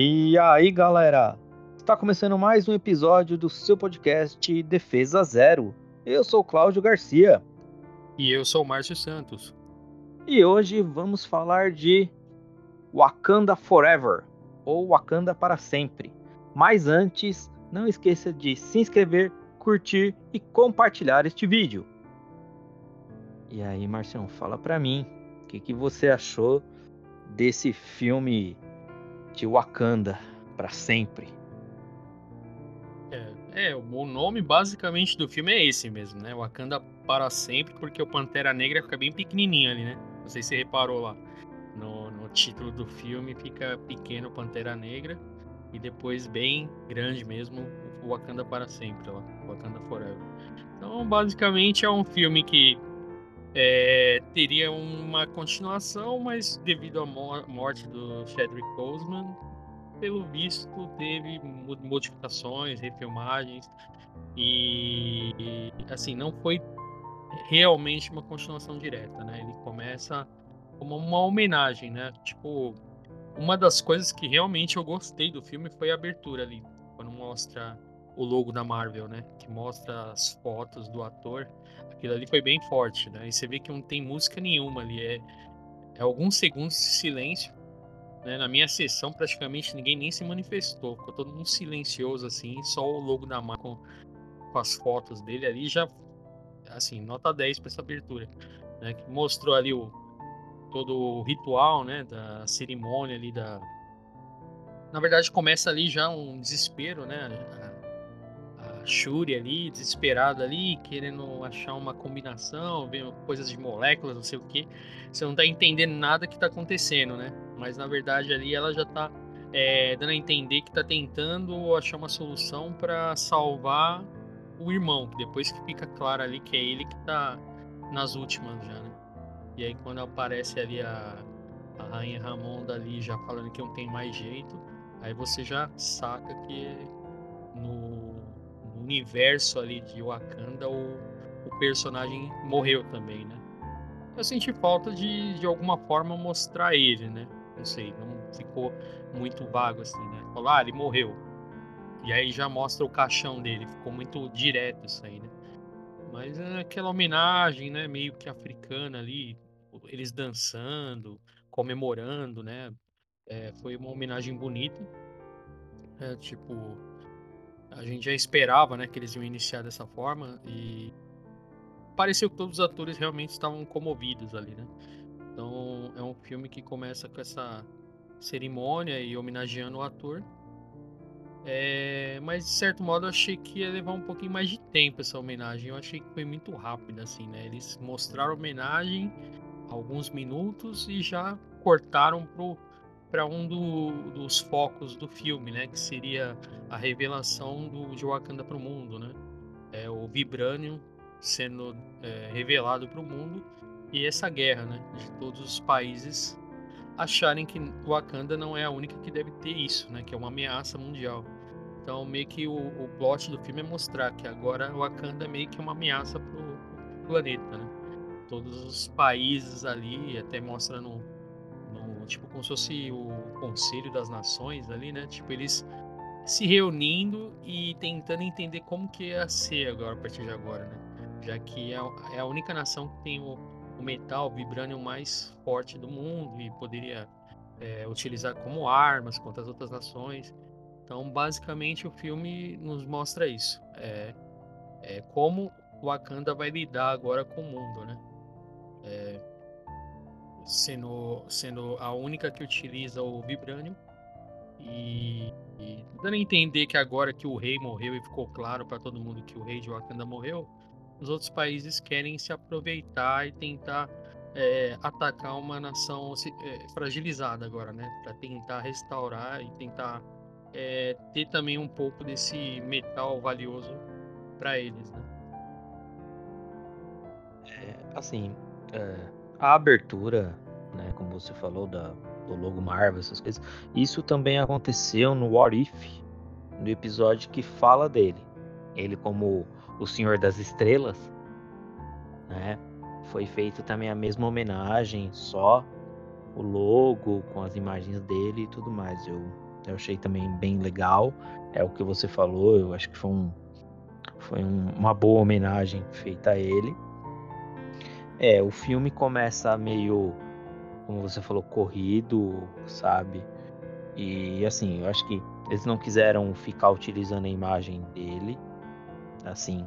E aí, galera? Está começando mais um episódio do seu podcast Defesa Zero. Eu sou Cláudio Garcia. E eu sou Márcio Santos. E hoje vamos falar de Wakanda Forever, ou Wakanda para sempre. Mas antes, não esqueça de se inscrever, curtir e compartilhar este vídeo. E aí, Marcião, fala pra mim, o que, que você achou desse filme de Wakanda para sempre? É, é, o nome basicamente do filme é esse mesmo, né? Wakanda para sempre, porque o Pantera Negra fica bem pequenininho ali, né? Não sei se você reparou lá. No, no título do filme fica pequeno Pantera Negra e depois bem grande mesmo Wakanda para sempre, lá, Wakanda Forever. Então, basicamente é um filme que é, teria uma continuação, mas devido à morte do Chadwick Boseman, pelo visto teve modificações, refilmagens e assim não foi realmente uma continuação direta, né? Ele começa como uma homenagem, né? Tipo, uma das coisas que realmente eu gostei do filme foi a abertura ali, quando mostra o logo da Marvel, né? Que mostra as fotos do ator. Aquilo ali foi bem forte, né? E você vê que não tem música nenhuma ali, é, é alguns segundos de silêncio. Né? Na minha sessão, praticamente ninguém nem se manifestou, ficou todo mundo silencioso assim, só o logo da Marvel com, com as fotos dele ali já, assim, nota 10 para essa abertura, né? Que mostrou ali o todo o ritual, né, da cerimônia ali da na verdade começa ali já um desespero, né, Shuri ali desesperada ali querendo achar uma combinação, vendo coisas de moléculas, não sei o que, você não tá entendendo nada que tá acontecendo, né, mas na verdade ali ela já tá é, dando a entender que tá tentando achar uma solução para salvar o irmão, depois que fica claro ali que é ele que tá nas últimas já, né? E aí quando aparece ali a, a Rainha Ramonda ali já falando que não tem mais jeito, aí você já saca que no, no universo ali de Wakanda o, o personagem morreu também, né? Eu senti falta de, de alguma forma mostrar ele, né? Não sei, não ficou muito vago assim, né? Falar, ah, ele morreu. E aí já mostra o caixão dele, ficou muito direto isso aí, né? Mas é aquela homenagem, né, meio que africana ali, eles dançando, comemorando, né? É, foi uma homenagem bonita. É, tipo, a gente já esperava, né, que eles iam iniciar dessa forma e pareceu que todos os atores realmente estavam comovidos ali, né? Então é um filme que começa com essa cerimônia e homenageando o ator. É, mas de certo modo eu achei que ia levar um pouquinho mais de tempo essa homenagem. Eu achei que foi muito rápido, assim, né? Eles mostraram a homenagem alguns minutos e já cortaram para um do, dos focos do filme, né? Que seria a revelação do de Wakanda para o mundo, né? É, o Vibranium sendo é, revelado para o mundo e essa guerra, né? De todos os países acharem que Wakanda não é a única que deve ter isso, né? Que é uma ameaça mundial. Então, meio que o, o plot do filme é mostrar que agora Wakanda é meio que uma ameaça para o planeta, né? todos os países ali, até mostra no, tipo como se fosse o Conselho das Nações ali, né? Tipo, eles se reunindo e tentando entender como que ia ser agora a partir de agora, né? Já que é, é a única nação que tem o, o metal, o vibranium mais forte do mundo e poderia é, utilizar como armas contra as outras nações. Então, basicamente, o filme nos mostra isso. É, é como Wakanda vai lidar agora com o mundo, né? é, sendo, sendo a única que utiliza o Vibranium. E, e, dando a entender que agora que o rei morreu e ficou claro para todo mundo que o rei de Wakanda morreu, os outros países querem se aproveitar e tentar é, atacar uma nação é, fragilizada agora, né? Para tentar restaurar e tentar é, ter também um pouco desse metal valioso para eles, né? É, assim, é, a abertura, né, como você falou, da, do logo Marvel, essas coisas, isso também aconteceu no What If, no episódio que fala dele. Ele como o Senhor das Estrelas, né? Foi feito também a mesma homenagem, só o logo com as imagens dele e tudo mais. Eu, Eu achei também bem legal. É o que você falou, eu acho que foi, um, foi um, uma boa homenagem feita a ele. É, o filme começa meio, como você falou, corrido, sabe? E assim, eu acho que eles não quiseram ficar utilizando a imagem dele, assim,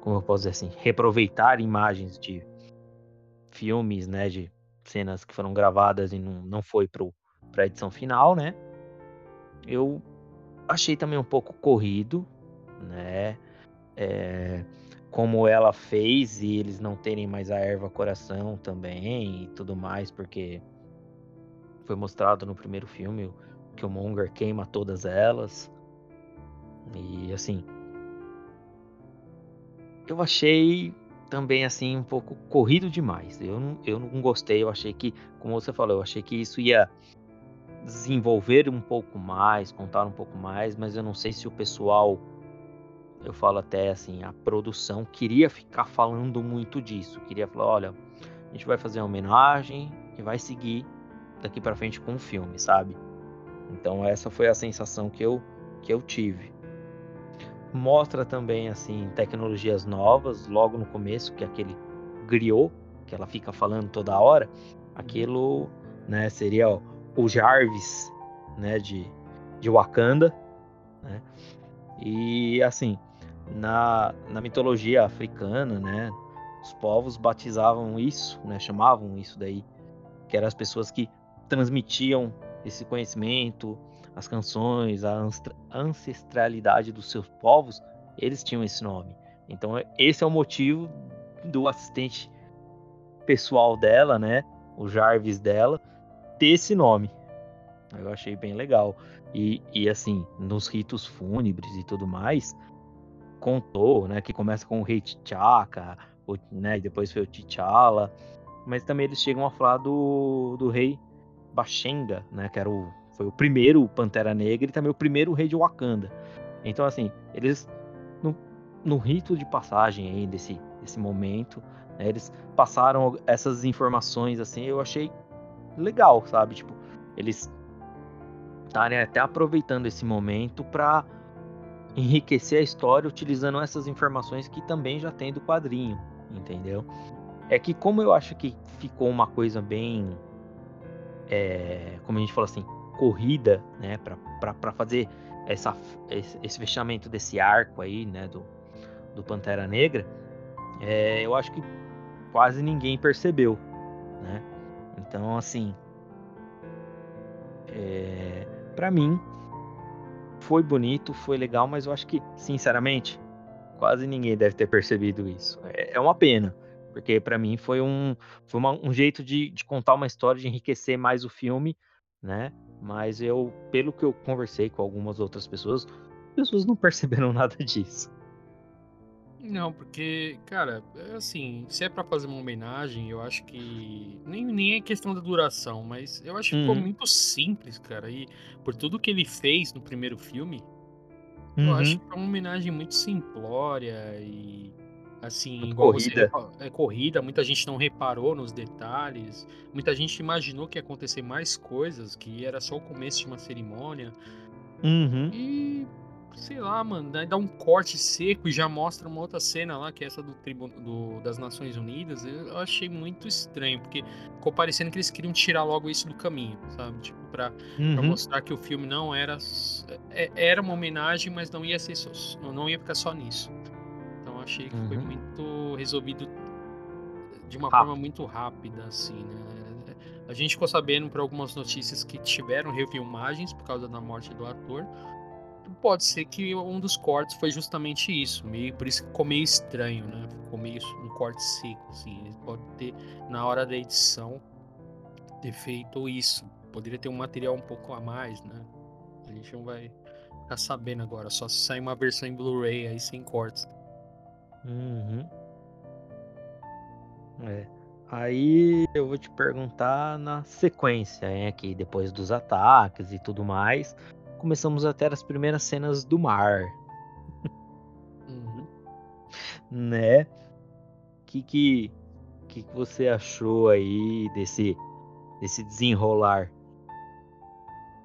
como eu posso dizer assim, reaproveitar imagens de filmes, né, de cenas que foram gravadas e não, não foi para a edição final, né? Eu achei também um pouco corrido, né? É, como ela fez e eles não terem mais a erva coração também e tudo mais, porque foi mostrado no primeiro filme que o Monger queima todas elas. E assim, eu achei também assim um pouco corrido demais. Eu não, eu não gostei, eu achei que, como você falou, eu achei que isso ia desenvolver um pouco mais, contar um pouco mais, mas eu não sei se o pessoal, eu falo até assim, a produção queria ficar falando muito disso, queria falar, olha, a gente vai fazer uma homenagem e vai seguir daqui para frente com o filme, sabe? Então essa foi a sensação que eu que eu tive. Mostra também assim tecnologias novas logo no começo, que é aquele griot que ela fica falando toda hora, aquilo, né, seria o Jarvis, né, de, de Wakanda, né? E assim, na, na mitologia africana, né, os povos batizavam isso, né, chamavam isso daí, que eram as pessoas que transmitiam esse conhecimento, as canções, a ancestralidade dos seus povos, eles tinham esse nome. Então esse é o motivo do assistente pessoal dela, né, o Jarvis dela, ter esse nome. Eu achei bem legal. E, e assim, nos ritos fúnebres e tudo mais, contou, né, que começa com o rei T'Chaka, né, e depois foi o T'Challa, mas também eles chegam a falar do, do rei Bashenga, né, que era o, foi o primeiro Pantera Negra e também o primeiro rei de Wakanda. Então, assim, eles, no, no rito de passagem aí desse, desse momento, né, eles passaram essas informações, assim, eu achei legal, sabe? Tipo, eles estarem até aproveitando esse momento para enriquecer a história utilizando essas informações que também já tem do quadrinho, entendeu? É que como eu acho que ficou uma coisa bem, é, como a gente fala assim, corrida, né, para fazer essa, esse fechamento desse arco aí, né, do, do Pantera Negra, é, eu acho que quase ninguém percebeu, né? Então, assim, é, para mim foi bonito, foi legal, mas eu acho que, sinceramente, quase ninguém deve ter percebido isso. É, é uma pena, porque para mim foi um, foi uma, um jeito de, de contar uma história, de enriquecer mais o filme, né? Mas eu, pelo que eu conversei com algumas outras pessoas, as pessoas não perceberam nada disso. Não, porque, cara, é assim, se é pra fazer uma homenagem, eu acho que. Nem, nem é questão da duração, mas eu acho que ficou Uhum. muito simples, cara. E por tudo que ele fez no primeiro filme, eu acho Uhum. que é uma homenagem muito simplória e. Assim, igual você corrida. repa- é corrida, muita gente não reparou nos detalhes, muita gente imaginou que ia acontecer mais coisas, que era só o começo de uma cerimônia. Uhum. E sei lá, mano, daí dá um corte seco e já mostra uma outra cena lá, que é essa do, tribu do das Nações Unidas. Eu achei muito estranho, porque ficou parecendo que eles queriam tirar logo isso do caminho, sabe? Tipo, pra, pra Uhum. mostrar que o filme não era. é- Era uma homenagem, mas não ia ser só, não ia ficar só nisso. Então eu achei que foi Uhum. muito resolvido de uma Rápido. forma muito rápida, assim, né? A gente ficou sabendo por algumas notícias que tiveram refilmagens por causa da morte do ator. Pode ser que um dos cortes foi justamente isso, meio, por isso que ficou meio estranho, né? Ficou meio um corte seco, assim. Ele pode ter, na hora da edição, ter feito isso. Poderia ter um material um pouco a mais, né? A gente não vai ficar sabendo agora, só se sair uma versão em Blu-ray aí sem cortes. Uhum. É. Aí eu vou te perguntar na sequência, hein, aqui, depois dos ataques e tudo mais, começamos a ter as primeiras cenas do mar, Uhum. né? Que que que que você achou aí desse desse desenrolar?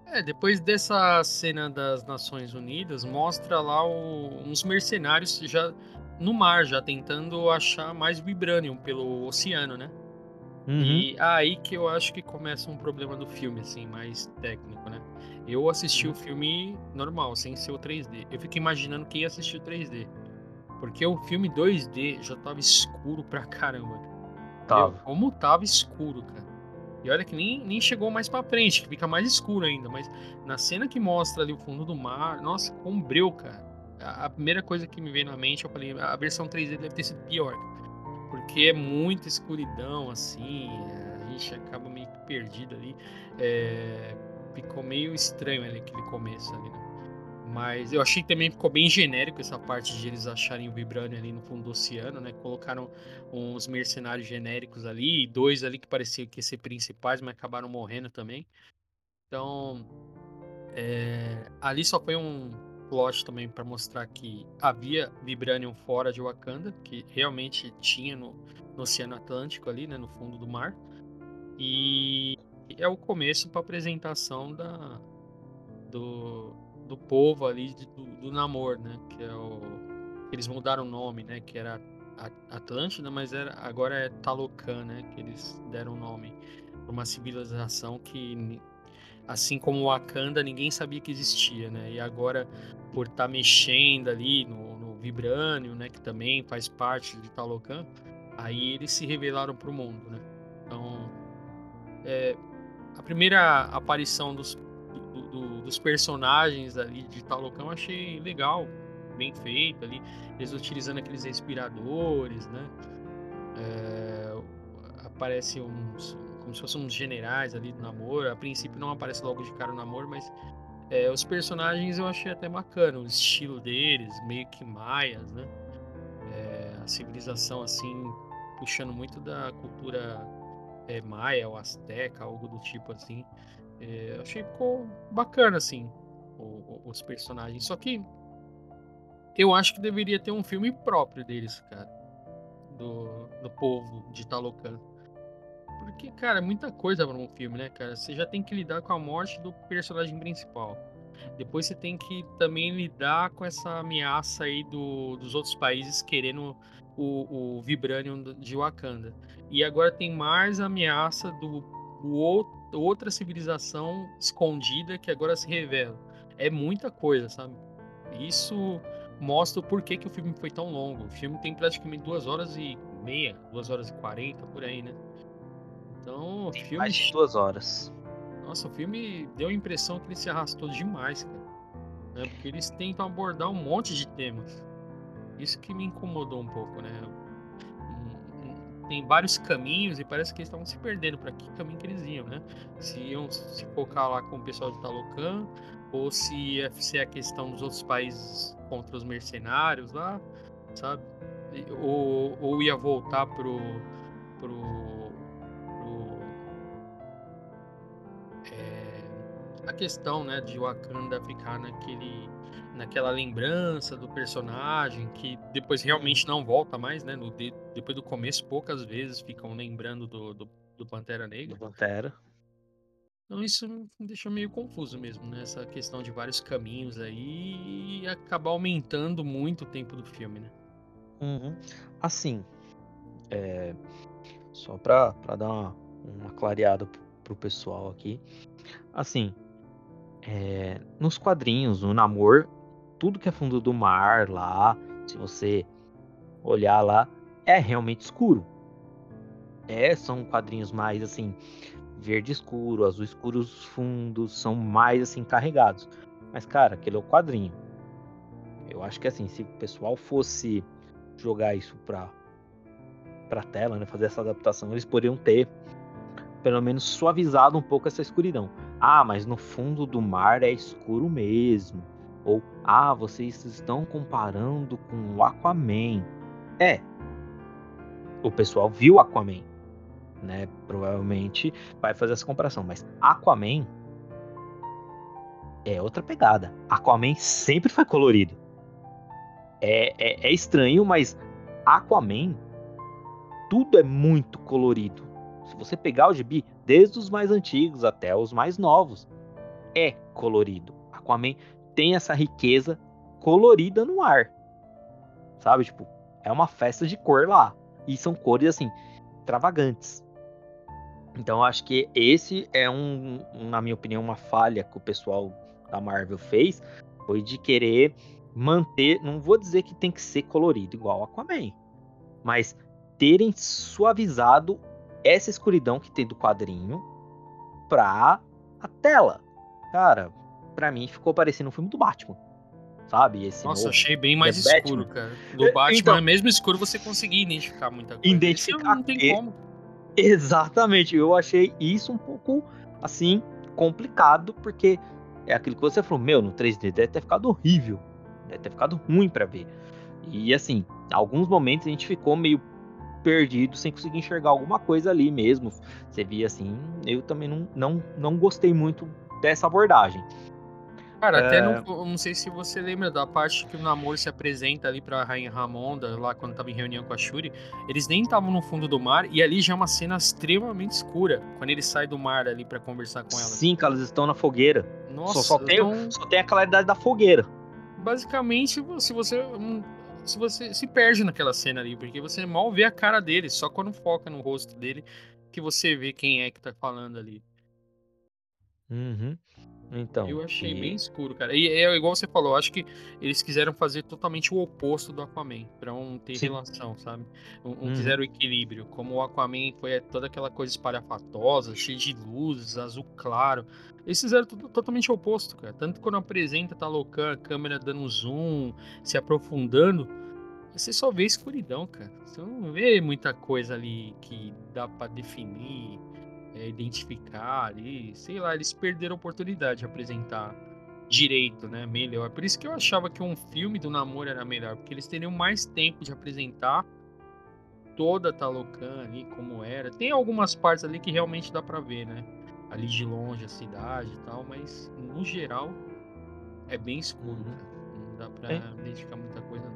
É, depois dessa cena das Nações Unidas, mostra lá o, uns mercenários já no mar, já tentando achar mais Vibranium pelo oceano, né? Uhum. E aí que eu acho que começa um problema do filme, assim, mais técnico, né? Eu assisti o filme normal, sem ser o 3D. Eu fico imaginando quem assistiu 3D. Porque o filme 2D já tava escuro pra caramba. Tava. Meu, como tava escuro, cara. E olha que nem, nem chegou mais pra frente, que fica mais escuro ainda. Mas na cena que mostra ali o fundo do mar, nossa, combreu, cara. A, a primeira coisa que me veio na mente, eu falei, a versão 3D deve ter sido pior. Porque é muita escuridão, assim. A gente acaba meio que perdido ali. É, ficou meio estranho ali aquele começo ali, né? Mas eu achei que também ficou bem genérico essa parte de eles acharem o Vibranium ali no fundo do oceano, né? Colocaram uns mercenários genéricos ali, e dois ali que pareciam que ser principais, mas acabaram morrendo também. Então, é, ali só foi um plot também para mostrar que havia Vibranium fora de Wakanda, que realmente tinha no, no Oceano Atlântico ali, né? No fundo do mar. E é o começo para apresentação da, do, do povo ali do, do Namor, né? Que é o eles mudaram o nome, né? Que era Atlântida, mas era agora é Talocan, né? Que eles deram o nome para uma civilização que assim como Wakanda ninguém sabia que existia, né? E agora por estar tá mexendo ali no, no Vibranium, né? Que também faz parte de Talocan, aí eles se revelaram para o mundo, né? Então é, a primeira aparição dos do, do, dos personagens ali de Talocan eu achei legal, bem feito ali. Eles utilizando aqueles respiradores, né? É, aparece uns, como se fossem uns generais ali do namoro. A princípio não aparece logo de cara o namoro, mas é, os personagens eu achei até bacana, o estilo deles, meio que maias, né? É, a civilização assim, puxando muito da cultura é, maia ou azteca, algo do tipo assim. É, achei ficou bacana, assim, o, o, os personagens. Só que eu acho que deveria ter um filme próprio deles, cara. Do, do povo de Talocan. Porque, cara, é muita coisa para um filme, né, cara? Você já tem que lidar com a morte do personagem principal. Depois você tem que também lidar com essa ameaça aí do, dos outros países querendo o, o Vibranium de Wakanda. E agora tem mais ameaça do, do outro outra civilização escondida que agora se revela. É muita coisa, sabe? Isso mostra o porquê que o filme foi tão longo. O filme tem praticamente duas horas e meia, duas horas e quarenta, por aí, né? Então, o filme. Mais de duas horas. Nossa, o filme deu a impressão que ele se arrastou demais, cara. Né? Porque eles tentam abordar um monte de temas. Isso que me incomodou um pouco, né? tem vários caminhos e parece que eles estavam se perdendo para que caminho que eles iam, né? Se iam se focar lá com o pessoal de Talocan ou se ia ser a questão dos outros países contra os mercenários lá, sabe? Ou, ou ia voltar pro, pro a questão, né, de Wakanda ficar naquele naquela lembrança do personagem que depois realmente não volta mais, né? No, de, depois do começo, poucas vezes ficam lembrando do, do, do Pantera Negra. Do Pantera. Então isso me deixa meio confuso mesmo, né? Essa questão de vários caminhos aí e acabar aumentando muito o tempo do filme, né? Uhum. Assim, é... só pra, pra dar uma, uma clareada pro pessoal aqui. Assim, é... nos quadrinhos, no Namor, tudo que é fundo do mar lá, se você olhar lá, é realmente escuro. É, são quadrinhos mais assim, verde escuro, azul escuro, os fundos são mais assim carregados. Mas cara, aquele é o quadrinho. Eu acho que assim, se o pessoal fosse jogar isso pra, pra tela, né, fazer essa adaptação, eles poderiam ter pelo menos suavizado um pouco essa escuridão. Ah, mas no fundo do mar é escuro mesmo. Ou, ah, vocês estão comparando com o Aquaman. É. O pessoal viu Aquaman, né? Provavelmente vai fazer essa comparação, mas Aquaman é outra pegada. Aquaman sempre foi colorido. É, é, é estranho, mas Aquaman tudo é muito colorido. Se você pegar o gibi, desde os mais antigos até os mais novos, é colorido. Aquaman tem essa riqueza colorida no ar. Sabe? Tipo, é uma festa de cor lá. E são cores, assim, extravagantes. Então, acho que esse é um, na minha opinião, uma falha que o pessoal da Marvel fez. Foi de querer manter. Não vou dizer que tem que ser colorido igual Aquaman. Mas terem suavizado essa escuridão que tem do quadrinho pra a tela. Cara, pra mim ficou parecendo um filme do Batman. Sabe? Esse Nossa, novo, achei bem mais The escuro, Batman. cara. Do É, Batman, então- mesmo escuro, você conseguia identificar muita coisa. Identificar não tem e- como. Exatamente. Eu achei isso um pouco, assim, complicado, porque é aquilo que você falou, meu, no 3D deve ter ficado horrível. Deve ter ficado ruim pra ver. E, assim, alguns momentos a gente ficou meio perdido, sem conseguir enxergar alguma coisa ali mesmo. Você via assim, eu também não, não, não gostei muito dessa abordagem. Cara, até É. não, eu não sei se você lembra da parte que o Namor se apresenta ali pra Rainha Ramonda, lá quando tava em reunião com a Shuri. Eles nem estavam no fundo do mar e ali já é uma cena extremamente escura. Quando ele sai do mar ali pra conversar com ela. Sim, que elas estão na fogueira. Nossa, só, só, tem, então, só tem a claridade da fogueira. basicamente, se você. Se você se perde naquela cena ali, porque você mal vê a cara dele, só quando foca no rosto dele que você vê quem é que tá falando ali. Uhum. Então. Eu achei e- bem escuro, cara. E é igual você falou, acho que eles quiseram fazer totalmente o oposto do Aquaman, pra um ter Sim. relação, sabe? Um, um Uhum. quiseram o equilíbrio. Como o Aquaman foi toda aquela coisa espalhafatosa, cheia de luzes, azul claro. Eles fizeram tudo totalmente o oposto, cara. Tanto quando apresenta Talocan, a câmera dando zoom, se aprofundando, você só vê escuridão, cara. Você não vê muita coisa ali que dá pra definir é, identificar ali, sei lá, eles perderam a oportunidade de apresentar direito, né? Melhor. Por isso que eu achava que um filme do namoro era melhor, porque eles teriam mais tempo de apresentar toda a Talocan ali, como era. Tem algumas partes ali que realmente dá pra ver, né? Ali de longe, a cidade e tal, mas no geral é bem escuro, cara. Não dá pra É. identificar muita coisa.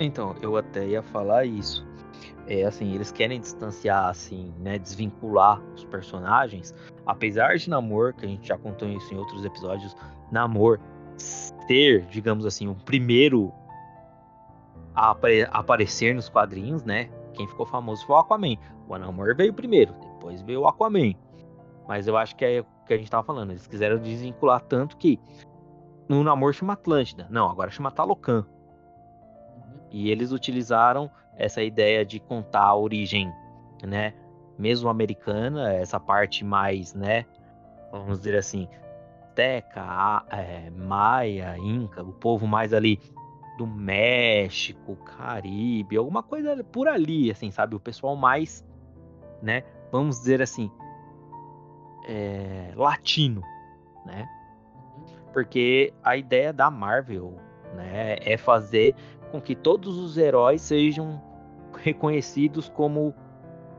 Então, eu até ia falar isso. É assim, eles querem distanciar, assim, né? Desvincular os personagens. Apesar de Namor, que a gente já contou isso em outros episódios, Namor ser, digamos assim, o primeiro a apare- aparecer nos quadrinhos, né? Quem ficou famoso foi o Aquaman. O Namor veio primeiro, depois veio o Aquaman. Mas eu acho que é o que a gente tava falando. Eles quiseram desvincular tanto que no Namor chama Atlântida. Não, agora chama Talocan. Uhum. E eles utilizaram essa ideia de contar a origem, né, mesmo americana, essa parte mais, né, vamos dizer assim, Teca, é, Maia, Inca, o povo mais ali do México, Caribe, alguma coisa por ali, assim, sabe, o pessoal mais, né, vamos dizer assim, é, latino, né, porque a ideia da Marvel, né, é fazer com que todos os heróis sejam reconhecidos como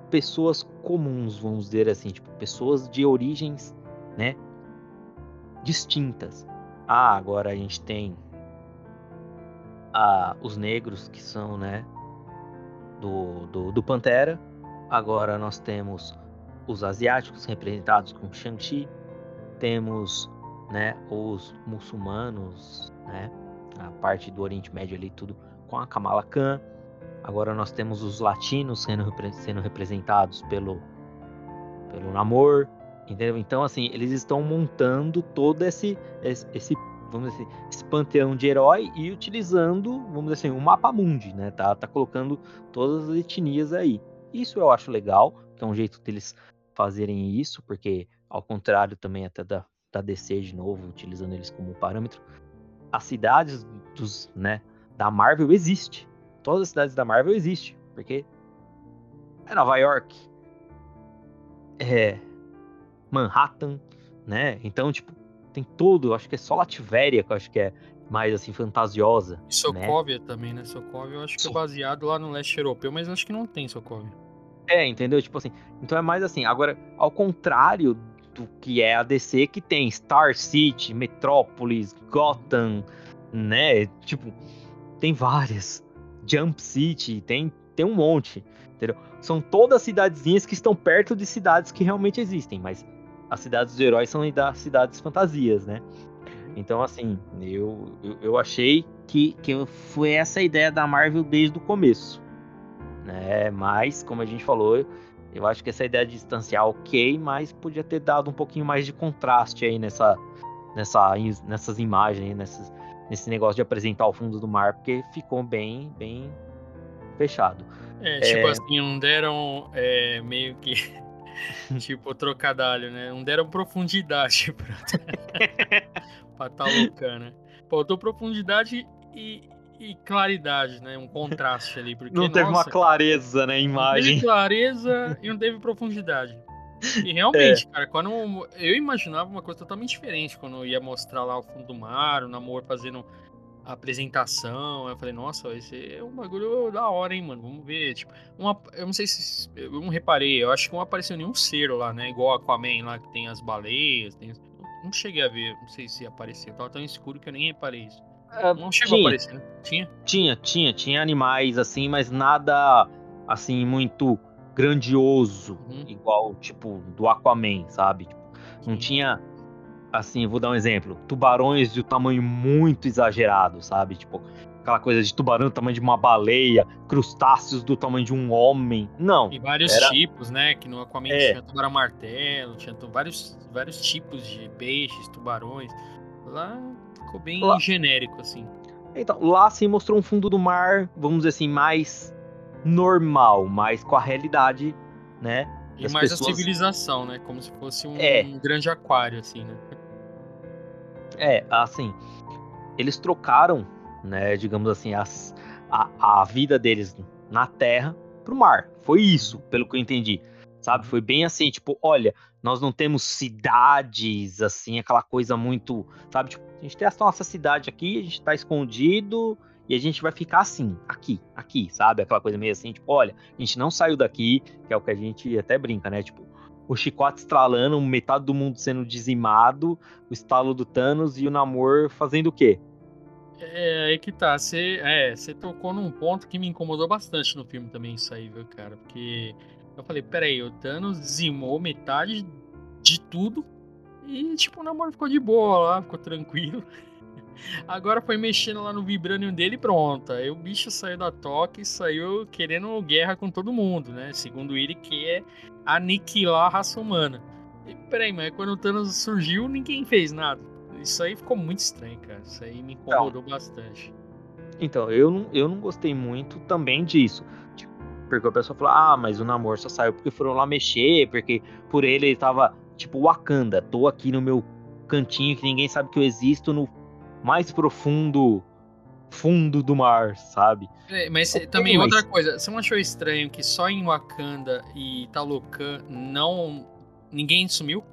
pessoas comuns, vamos dizer assim, tipo, pessoas de origens, né, distintas. Ah, agora a gente tem ah, os negros que são, né, do, do, do Pantera. Agora nós temos os asiáticos representados com Shang-Chi. Temos, né, os muçulmanos, né, a parte do Oriente Médio ali, tudo com a Kamala Khan. Agora nós temos os latinos sendo, sendo representados pelo, pelo Namor. Entendeu? Então, assim, eles estão montando todo esse, esse, esse, vamos dizer assim, esse panteão de herói e utilizando, vamos dizer assim, o mapa mundi, né? Tá, tá colocando todas as etnias aí. Isso eu acho legal, que é um jeito deles fazerem isso, porque ao contrário também até da, da DC de novo, utilizando eles como parâmetro, as cidades dos, né, da Marvel existe. Todas as cidades da Marvel existem, porque é Nova York, é Manhattan, né? Então, tipo, tem tudo. Eu acho que é só Lativéria que eu acho que é mais assim fantasiosa. E Sokovia também, né? Sokovia eu acho que é baseado lá no leste europeu, mas acho que não tem Sokovia. É, entendeu? Tipo assim, então é mais assim. Agora, ao contrário do que é a DC, que tem Star City, Metrópolis, Gotham, né? Tipo, tem várias. Jump City, tem, tem um monte, entendeu? São todas cidadezinhas que estão perto de cidades que realmente existem, mas as cidades dos heróis são das cidades fantasias, né? Então, assim, eu, eu, achei que, que foi essa a ideia da Marvel desde o começo. Né? Mas, como a gente falou, eu acho que essa ideia de distanciar ok, mas podia ter dado um pouquinho mais de contraste aí nessa, nessa, nessas imagens, nesse negócio de apresentar o fundo do mar, porque ficou bem, bem fechado. É, tipo é... assim, não deram é, meio que tipo, trocadalho, né? Não deram profundidade pra, pra tá loucando, né? Faltou profundidade e, e claridade, né? Um contraste ali. Porque, não teve nossa, uma clareza na imagem. Não teve clareza e não teve profundidade. E realmente, é. cara, quando eu imaginava uma coisa totalmente diferente quando eu ia mostrar lá o fundo do mar, o namoro fazendo a apresentação. Eu falei, nossa, esse é um bagulho da hora, hein, mano. Vamos ver. Tipo, uma, eu não sei se. Eu não reparei, eu acho que não apareceu nenhum ser lá, né? Igual Aquaman lá, que tem as baleias. Tem, não cheguei a ver, não sei se apareceu. Tava tão escuro que eu nem reparei isso. É, não chegou tinha, a aparecer, né? Tinha? Tinha, tinha. Tinha animais assim, mas nada assim muito grandioso, uhum. igual tipo do Aquaman, sabe? Tipo, não tinha assim, vou dar um exemplo, tubarões de um tamanho muito exagerado, sabe? Tipo, aquela coisa de tubarão do tamanho de uma baleia, crustáceos do tamanho de um homem. Não. E vários era... tipos, né? Que no Aquaman é. tinha tubarão martelo, tinha vários, vários tipos de peixes, tubarões. Lá ficou bem lá... genérico, assim. Então, lá sim mostrou um fundo do mar, vamos dizer assim, mais normal, mais com a realidade, né? E mais pessoas... a civilização, né? Como se fosse um, é. um grande aquário, assim, né? É, assim, eles trocaram, né, digamos assim, as, a, a vida deles na Terra pro mar. Foi isso, pelo que eu entendi. Sabe? Foi bem assim, tipo, olha, nós não temos cidades, assim, aquela coisa muito. Sabe? Tipo, a gente tem a nossa cidade aqui, a gente tá escondido e a gente vai ficar assim, aqui, aqui, sabe? Aquela coisa meio assim, tipo, olha, a gente não saiu daqui, que é o que a gente até brinca, né? Tipo, o chicote estralando, metade do mundo sendo dizimado, o estalo do Thanos e o Namor fazendo o quê? É, aí que tá. Você é, tocou num ponto que me incomodou bastante no filme também, isso aí, viu, cara? Porque eu falei, peraí, o Thanos dizimou metade de tudo e, tipo, o Namor ficou de boa lá, ficou tranquilo. Agora foi mexendo lá no Vibranium dele e pronto. Aí o bicho saiu da toca e saiu querendo guerra com todo mundo, né? Segundo ele, que é aniquilar a raça humana. E, peraí, mas quando o Thanos surgiu, ninguém fez nada. Isso aí ficou muito estranho, cara. Isso aí me incomodou então, bastante. Então, eu não, eu não gostei muito também disso. Porque a pessoa falou, ah, mas o namoro só saiu porque foram lá mexer, porque por ele ele tava, tipo, Wakanda, tô aqui no meu cantinho que ninguém sabe que eu existo no mais profundo fundo do mar, sabe? É, mas também mas... outra coisa, você não achou estranho que só em Wakanda e Talocan não ninguém sumiu?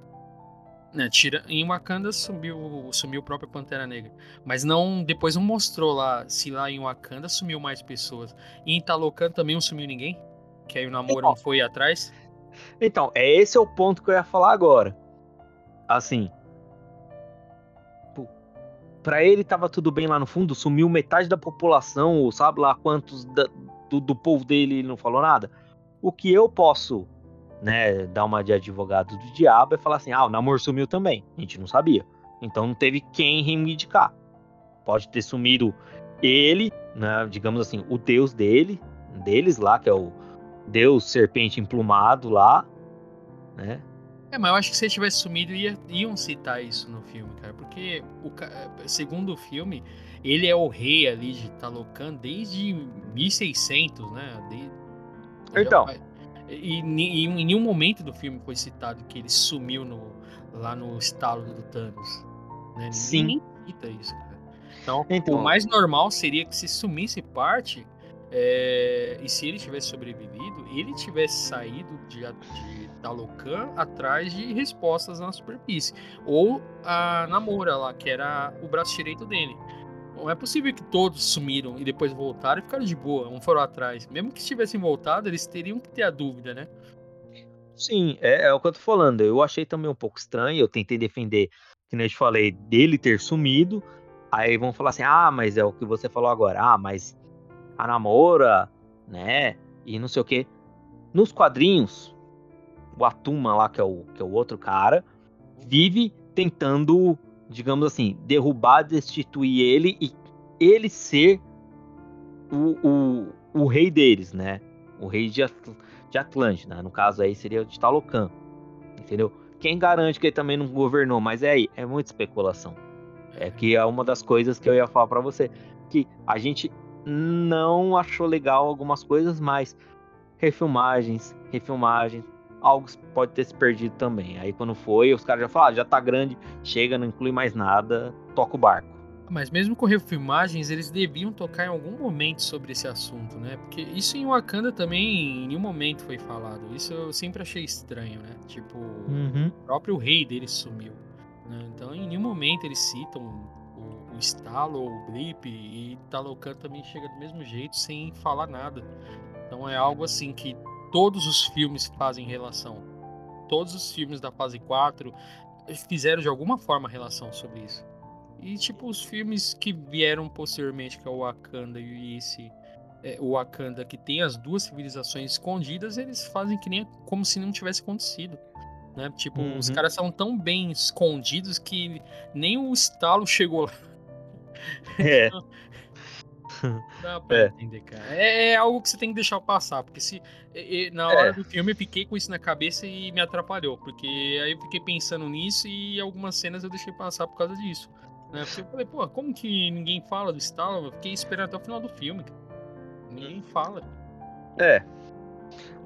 Né, tira, em Wakanda sumiu, sumiu o próprio Pantera Negra. Mas não depois não mostrou lá se lá em Wakanda sumiu mais pessoas. E em Talocan também não sumiu ninguém? Que aí o namoro então, foi atrás? Então, é esse é o ponto que eu ia falar agora. Assim, para ele tava tudo bem lá no fundo, sumiu metade da população, ou sabe lá quantos da, do, do, povo dele ele não falou nada. O que eu posso, né, dar uma de advogado do diabo é falar assim: ah, o namoro sumiu também. A gente não sabia. Então não teve quem reivindicar. Pode ter sumido ele, né, digamos assim, o deus dele, deles lá, que é o deus serpente emplumado lá, né? É, mas eu acho que se ele tivesse sumido, ia, iam citar isso no filme, cara. Porque, o, segundo o filme, ele é o rei ali de Talocan desde 1600, né? De, então. E, e, em nenhum momento do filme foi citado que ele sumiu no, lá no estalo do Thanos. Né? Sim. Ninguém cita isso, cara. Então, então, o mais normal seria que se sumisse parte, é, e se ele tivesse sobrevivido, ele tivesse saído de, de da Locan atrás de respostas na superfície. Ou a Namora lá, que era o braço direito dele. Não é possível que todos sumiram e depois voltaram e ficaram de boa, um foram atrás. Mesmo que tivessem voltado, eles teriam que ter a dúvida, né? Sim, é, é o que eu tô falando. Eu achei também um pouco estranho. Eu tentei defender, que nem eu te falei, dele ter sumido. Aí vão falar assim: ah, mas é o que você falou agora. Ah, mas a namora, né? E não sei o que. Nos quadrinhos, o Atuma lá, que é o, que é o outro cara, vive tentando, digamos assim, derrubar, destituir ele e ele ser o, o, o rei deles, né? O rei de, Atl de Atlântida. No caso aí seria o de Talocan. Entendeu? Quem garante que ele também não governou? Mas é aí, é muita especulação. É que é uma das coisas que eu ia falar para você. Que a gente não achou legal algumas coisas, mas refilmagens, refilmagens, algo pode ter se perdido também. Aí quando foi, os caras já falaram, ah, já tá grande, chega, não inclui mais nada, toca o barco. Mas mesmo com refilmagens, eles deviam tocar em algum momento sobre esse assunto, né? Porque isso em Wakanda também em nenhum momento foi falado. Isso eu sempre achei estranho, né? Tipo, uhum. o próprio rei deles sumiu. Né? Então em nenhum momento eles citam o, o estalo ou o blip e Talocan também chega do mesmo jeito sem falar nada. Então é algo assim que todos os filmes fazem relação. Todos os filmes da fase 4 fizeram de alguma forma relação sobre isso. E tipo, os filmes que vieram posteriormente, que é o Wakanda e esse. É, o Wakanda que tem as duas civilizações escondidas, eles fazem que nem como se não tivesse acontecido. Né? Tipo, uhum. os caras são tão bem escondidos que nem o estalo chegou lá. É. Dá pra é. entender, cara. É, é, algo que você tem que deixar passar, porque se é, na hora é. do filme eu fiquei com isso na cabeça e me atrapalhou, porque aí eu fiquei pensando nisso e algumas cenas eu deixei passar por causa disso. Né? Porque eu falei, pô, como que ninguém fala do Stallone? Eu fiquei esperando até o final do filme. Ninguém fala. É.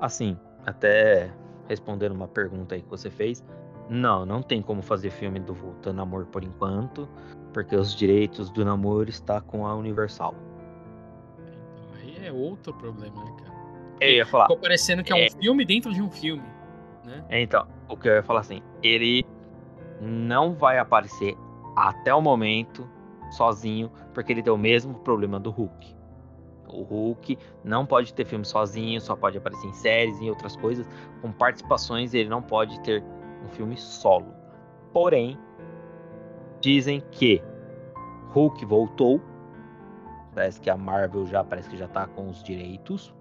Assim, até respondendo uma pergunta aí que você fez. Não, não tem como fazer filme do Volta Namor por enquanto, porque os direitos do namoro está com a Universal. É outro problema, né, cara? Porque eu ia falar. Ficou parecendo que é, é um filme dentro de um filme, né? É, então, o que eu ia falar assim, ele não vai aparecer até o momento sozinho, porque ele tem o mesmo problema do Hulk. O Hulk não pode ter filme sozinho, só pode aparecer em séries e outras coisas. Com participações, ele não pode ter um filme solo. Porém, dizem que Hulk voltou. Parece que a Marvel já parece que já tá com os direitos.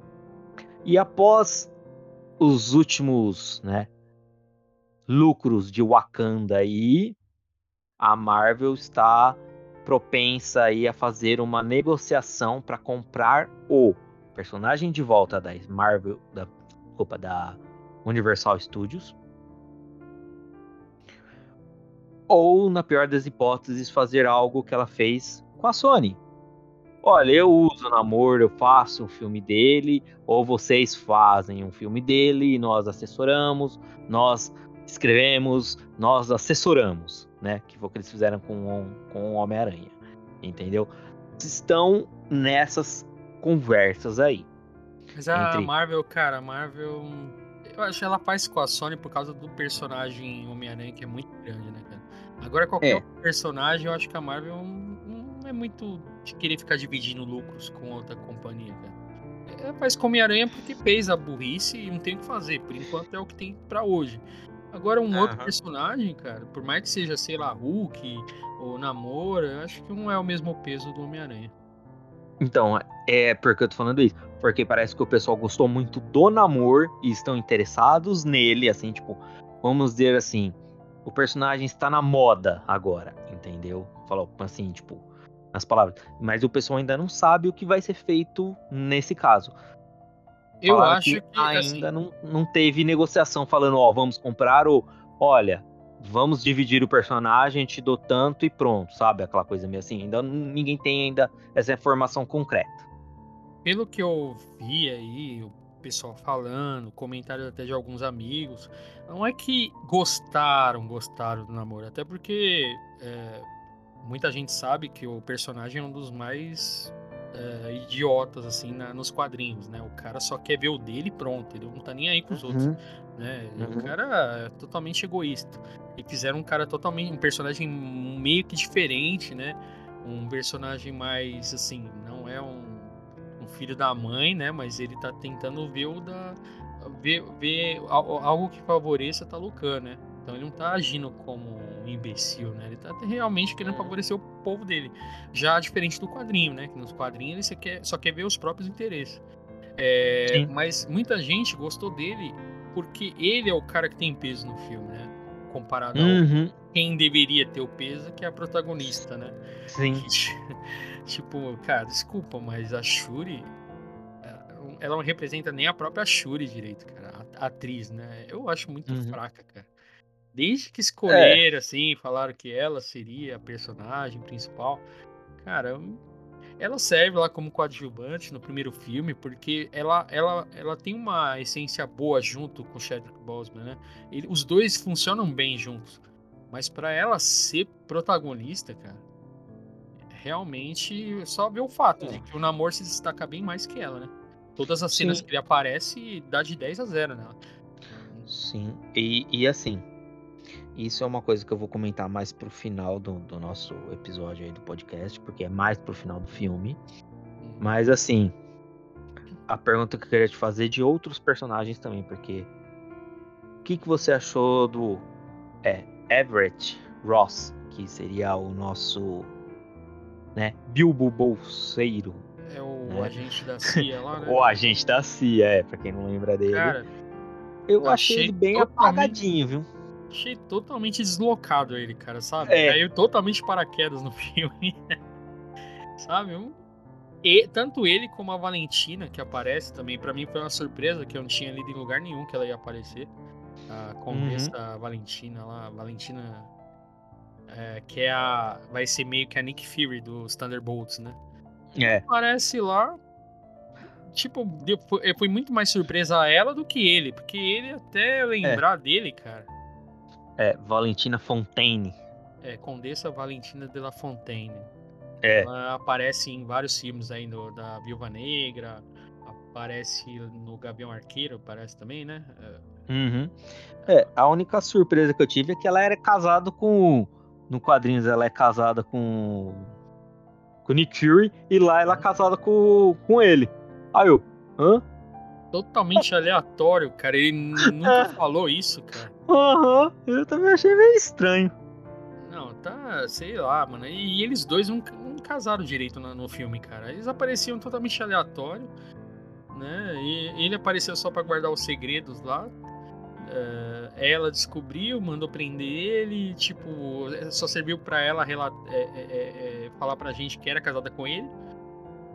E após os últimos, né, lucros de Wakanda aí, a Marvel está propensa aí a fazer uma negociação para comprar o personagem de volta da Marvel, da, desculpa, da Universal Studios. Ou, na pior das hipóteses, fazer algo que ela fez com a Sony. Olha, eu uso o namoro, eu faço um filme dele, ou vocês fazem um filme dele e nós assessoramos, nós escrevemos, nós assessoramos né? Que foi o que eles fizeram com, com o Homem-Aranha. Entendeu? Estão nessas conversas aí. Mas a entre... Marvel, cara, a Marvel. Eu acho que ela faz com a Sony por causa do personagem Homem-Aranha, que é muito grande, né, cara? Agora, qualquer é. personagem, eu acho que a Marvel não é muito de querer ficar dividindo lucros com outra companhia, cara. Ela faz Homem-Aranha porque fez a burrice e não tem o que fazer. Por enquanto é o que tem para hoje. Agora, um outro personagem, cara, por mais que seja, sei lá, Hulk ou Namor, eu acho que não é o mesmo peso do Homem-Aranha. Então, é porque eu tô falando isso. Porque parece que o pessoal gostou muito do Namor e estão interessados nele, assim, tipo, vamos dizer assim, o personagem está na moda agora, entendeu? Falou assim, tipo, nas palavras. Mas o pessoal ainda não sabe o que vai ser feito nesse caso. Eu acho que, que ainda assim... não, não teve negociação falando, ó, vamos comprar ou, olha, vamos dividir o personagem, te dou tanto e pronto, sabe? Aquela coisa meio assim. Ainda ninguém tem ainda essa informação concreta. Pelo que eu vi aí, o pessoal falando, comentários até de alguns amigos, não é que gostaram, gostaram do namoro, até porque é, muita gente sabe que o personagem é um dos mais uh, idiotas, assim, na, nos quadrinhos, né? O cara só quer ver o dele e pronto, ele não tá nem aí com os uhum. outros, né? Uhum. O cara é totalmente egoísta. E fizeram um cara totalmente, um personagem meio que diferente, né? Um personagem mais, assim, não é um, um filho da mãe, né? Mas ele tá tentando ver o da... Ver, ver algo que favoreça Talucan, né? Então ele não tá agindo como um imbecil, né? Ele tá realmente querendo favorecer o povo dele. Já diferente do quadrinho, né? Que nos quadrinhos ele só quer, só quer ver os próprios interesses. É, mas muita gente gostou dele porque ele é o cara que tem peso no filme, né? comparado uhum. a quem deveria ter o peso, que é a protagonista, né? Sim. tipo, cara, desculpa, mas a Shuri, ela não representa nem a própria Shuri direito, cara, a, atriz, né? Eu acho muito uhum. fraca, cara. Desde que escolheram, é. assim, falaram que ela seria a personagem principal, cara, ela serve lá como coadjuvante no primeiro filme, porque ela, ela, ela tem uma essência boa junto com o Chadwick Boseman, né? Ele, os dois funcionam bem juntos. Mas para ela ser protagonista, cara, realmente só vê o fato de que o Namor se destaca bem mais que ela, né? Todas as cenas Sim. que ele aparece dá de 10 a 0, né? Sim, e, e assim, isso é uma coisa que eu vou comentar mais pro final do, do nosso episódio aí do podcast, porque é mais pro final do filme. Uhum. Mas assim, a pergunta que eu queria te fazer é de outros personagens também, porque o que, que você achou do é, Everett Ross, que seria o nosso né, Bilbo Bolseiro? É o né? agente da CIA lá, né? o agente da CIA, é, pra quem não lembra dele. Cara, eu achei, achei ele bem totalmente... apagadinho, viu? Achei totalmente deslocado ele, cara, sabe? É. Caiu totalmente paraquedas no filme. sabe? Um... E, tanto ele como a Valentina, que aparece também, para mim foi uma surpresa que eu não tinha lido em lugar nenhum que ela ia aparecer. A Condessa uhum. Valentina lá, Valentina. É, que é a. Vai ser meio que a Nick Fury dos Thunderbolts, né? É. Aparece lá. Tipo, foi muito mais surpresa a ela do que ele, porque ele até lembrar é. dele, cara é, Valentina Fontaine. É, Condessa Valentina de la Fontaine. É. Ela aparece em vários filmes aí no, da Viúva Negra, aparece no Gavião Arqueiro, aparece também, né? É. Uhum. É, a única surpresa que eu tive é que ela era casada com. No quadrinhos ela é casada com. Com Nick Fury e lá ela é casada com, com ele. Aí eu. Hã? Totalmente aleatório, cara. Ele nunca falou isso, cara. Aham, uhum, eu também achei meio estranho. Não, tá, sei lá, mano. E, eles dois não, não casaram direito no, no, filme, cara. Eles apareciam totalmente aleatório, né? E ele apareceu só para guardar os segredos lá. Uh, ela descobriu, mandou prender ele, tipo, só serviu para ela é, é, é, falar pra gente que era casada com ele,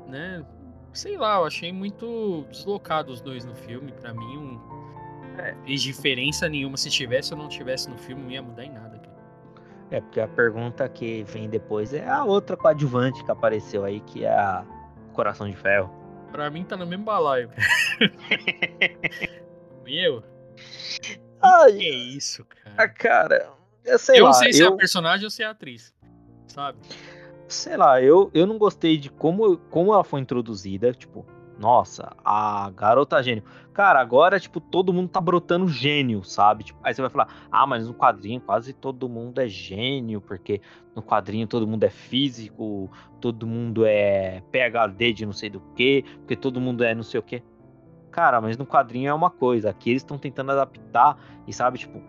né? Sei lá, eu achei muito deslocado os dois no filme, para mim, um, é. Fez diferença nenhuma. Se tivesse ou não tivesse no filme, não ia mudar em nada. Cara. É, porque a pergunta que vem depois é a outra coadjuvante que apareceu aí, que é a Coração de Ferro. Pra mim tá no mesmo balaio. Meu. Ai, que é isso, cara? Ah, cara, eu sei eu lá. Eu não sei se eu... é a personagem ou se é a atriz, sabe? Sei lá, eu, eu não gostei de como, como ela foi introduzida, tipo, nossa, a garota gênio. Cara, agora, tipo, todo mundo tá brotando gênio, sabe? Tipo, aí você vai falar, ah, mas no quadrinho quase todo mundo é gênio, porque no quadrinho todo mundo é físico, todo mundo é PHD de não sei do que, porque todo mundo é não sei o que. Cara, mas no quadrinho é uma coisa, aqui eles estão tentando adaptar e, sabe, tipo.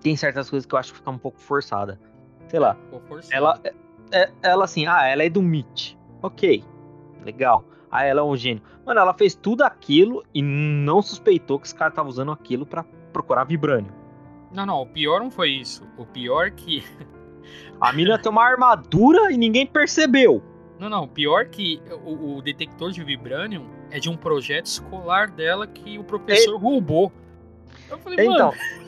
Tem certas coisas que eu acho que fica um pouco forçada. Sei lá. Ela, é, é, ela assim, ah, ela é do Meet. Ok, legal. Ah, ela é um gênio. Mano, ela fez tudo aquilo e não suspeitou que esse cara tava usando aquilo para procurar vibrânio. Não, não, o pior não foi isso. O pior que. A mina tem uma armadura e ninguém percebeu. Não, não, o pior que o, o detector de vibrânio é de um projeto escolar dela que o professor roubou. Eu falei, então, mano.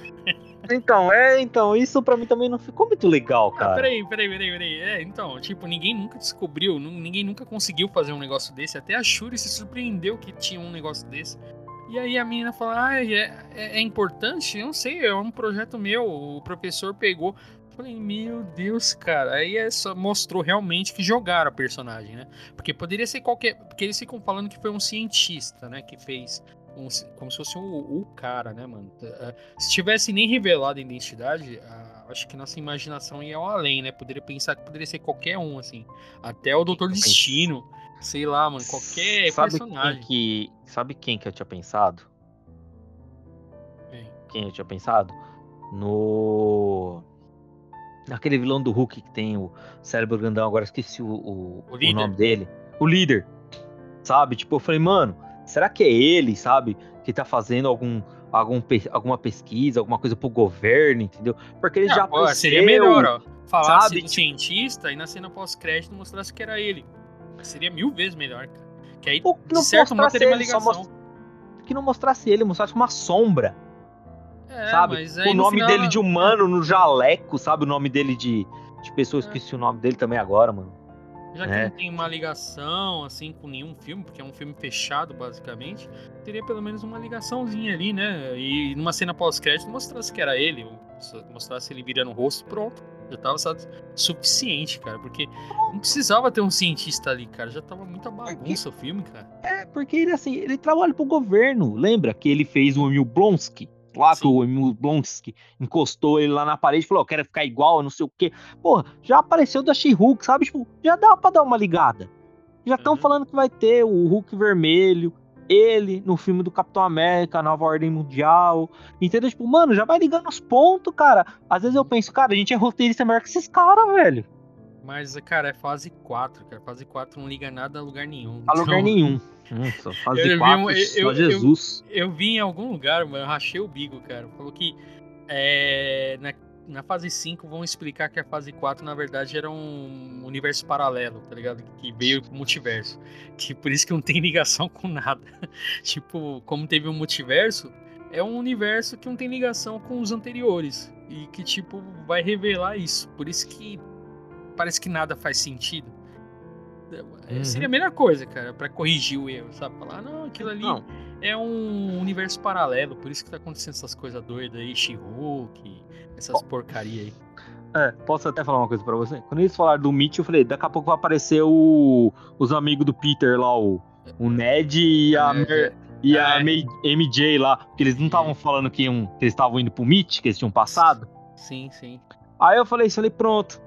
Então, é, então, isso pra mim também não ficou muito legal, ah, cara. Ah, peraí, peraí, peraí, peraí. É, então, tipo, ninguém nunca descobriu, ninguém nunca conseguiu fazer um negócio desse. Até a Shuri se surpreendeu que tinha um negócio desse. E aí a menina fala, ah, é, é, é importante? Eu não sei, é um projeto meu, o professor pegou. Eu falei, meu Deus, cara. Aí é só mostrou realmente que jogaram a personagem, né? Porque poderia ser qualquer. Porque eles ficam falando que foi um cientista, né? Que fez como se, como se fosse o, cara, né, mano? É, se tivesse nem revelado a identidade, acho que nossa imaginação ia ao além, né? Poderia pensar que poderia ser qualquer um, assim. Até o Doutor Destino, sei lá, mano, qualquer sabe personagem. Que, sabe quem que eu tinha pensado? Quem? Quem eu tinha pensado? No. Naquele vilão do Hulk que tem o cérebro grandão, agora esqueci o, o, o, o nome dele. O líder. Sabe? Tipo, eu falei, mano, será que é ele, sabe? Que tá fazendo algum, algum, alguma pesquisa, alguma coisa pro governo, entendeu? Porque ele já pô, seria melhor, ó. Falasse sabe? do cientista e na cena pós-crédito mostrasse que era ele. Seria mil vezes melhor, cara. Que aí, Pô, de certo modo, teria uma ligação. Most... Que não mostrasse ele, mostrasse uma sombra. É, sabe? o nome final... dele de humano no jaleco, sabe? O nome dele de, de pessoa, é. esqueci o nome dele também agora, mano. Já que é. não tem uma ligação, assim, com nenhum filme, porque é um filme fechado, basicamente, teria pelo menos uma ligaçãozinha ali, né? E numa cena pós-crédito mostrasse que era ele, mostrasse ele virando o rosto, pronto. Já tava suficiente, cara, porque não precisava ter um cientista ali, cara. Já tava muita bagunça o filme, cara. É, porque ele, assim, ele trabalha pro governo. Lembra que ele fez o Emil Blonsky? Lá Sim. que o Emil Blonsky encostou ele lá na parede e falou: quero ficar igual, não sei o quê. Porra, já apareceu da She-Hulk, sabe? Tipo, já dá pra dar uma ligada. Já estão uhum. falando que vai ter o Hulk vermelho, ele no filme do Capitão América, Nova Ordem Mundial. Entendeu? Tipo, mano, já vai ligando os pontos, cara. Às vezes eu penso, cara, a gente é roteirista melhor que esses caras, velho. Mas, cara, é fase 4, cara. Fase 4 não liga nada a lugar nenhum. A então... lugar nenhum. Nossa, fase eu 4, um, eu, só Jesus. Eu, eu, vi em algum lugar, mano, eu rachei o bico, cara. Falou que é, na na fase 5 vão explicar que a fase 4, na verdade, era um universo paralelo, tá ligado? Que veio pro multiverso. Que por isso que não tem ligação com nada. tipo, como teve um multiverso, é um universo que não tem ligação com os anteriores. E que, tipo, vai revelar isso. Por isso que parece que nada faz sentido. Uhum. Seria a melhor coisa, cara, para corrigir o erro, sabe? Falar, não, aquilo ali não. é um universo paralelo, por isso que tá acontecendo essas coisas doidas aí, She-Hulk, essas porcaria aí. É, posso até falar uma coisa pra você? Quando eles falaram do Mitch, eu falei, daqui a pouco vai aparecer o, os amigos do Peter lá, o, o Ned e a, é, e é. a MJ lá. Porque eles não estavam falando que, iam, que eles estavam indo pro Mitch, que eles tinham passado. Sim, sim. Aí eu falei, falei, pronto.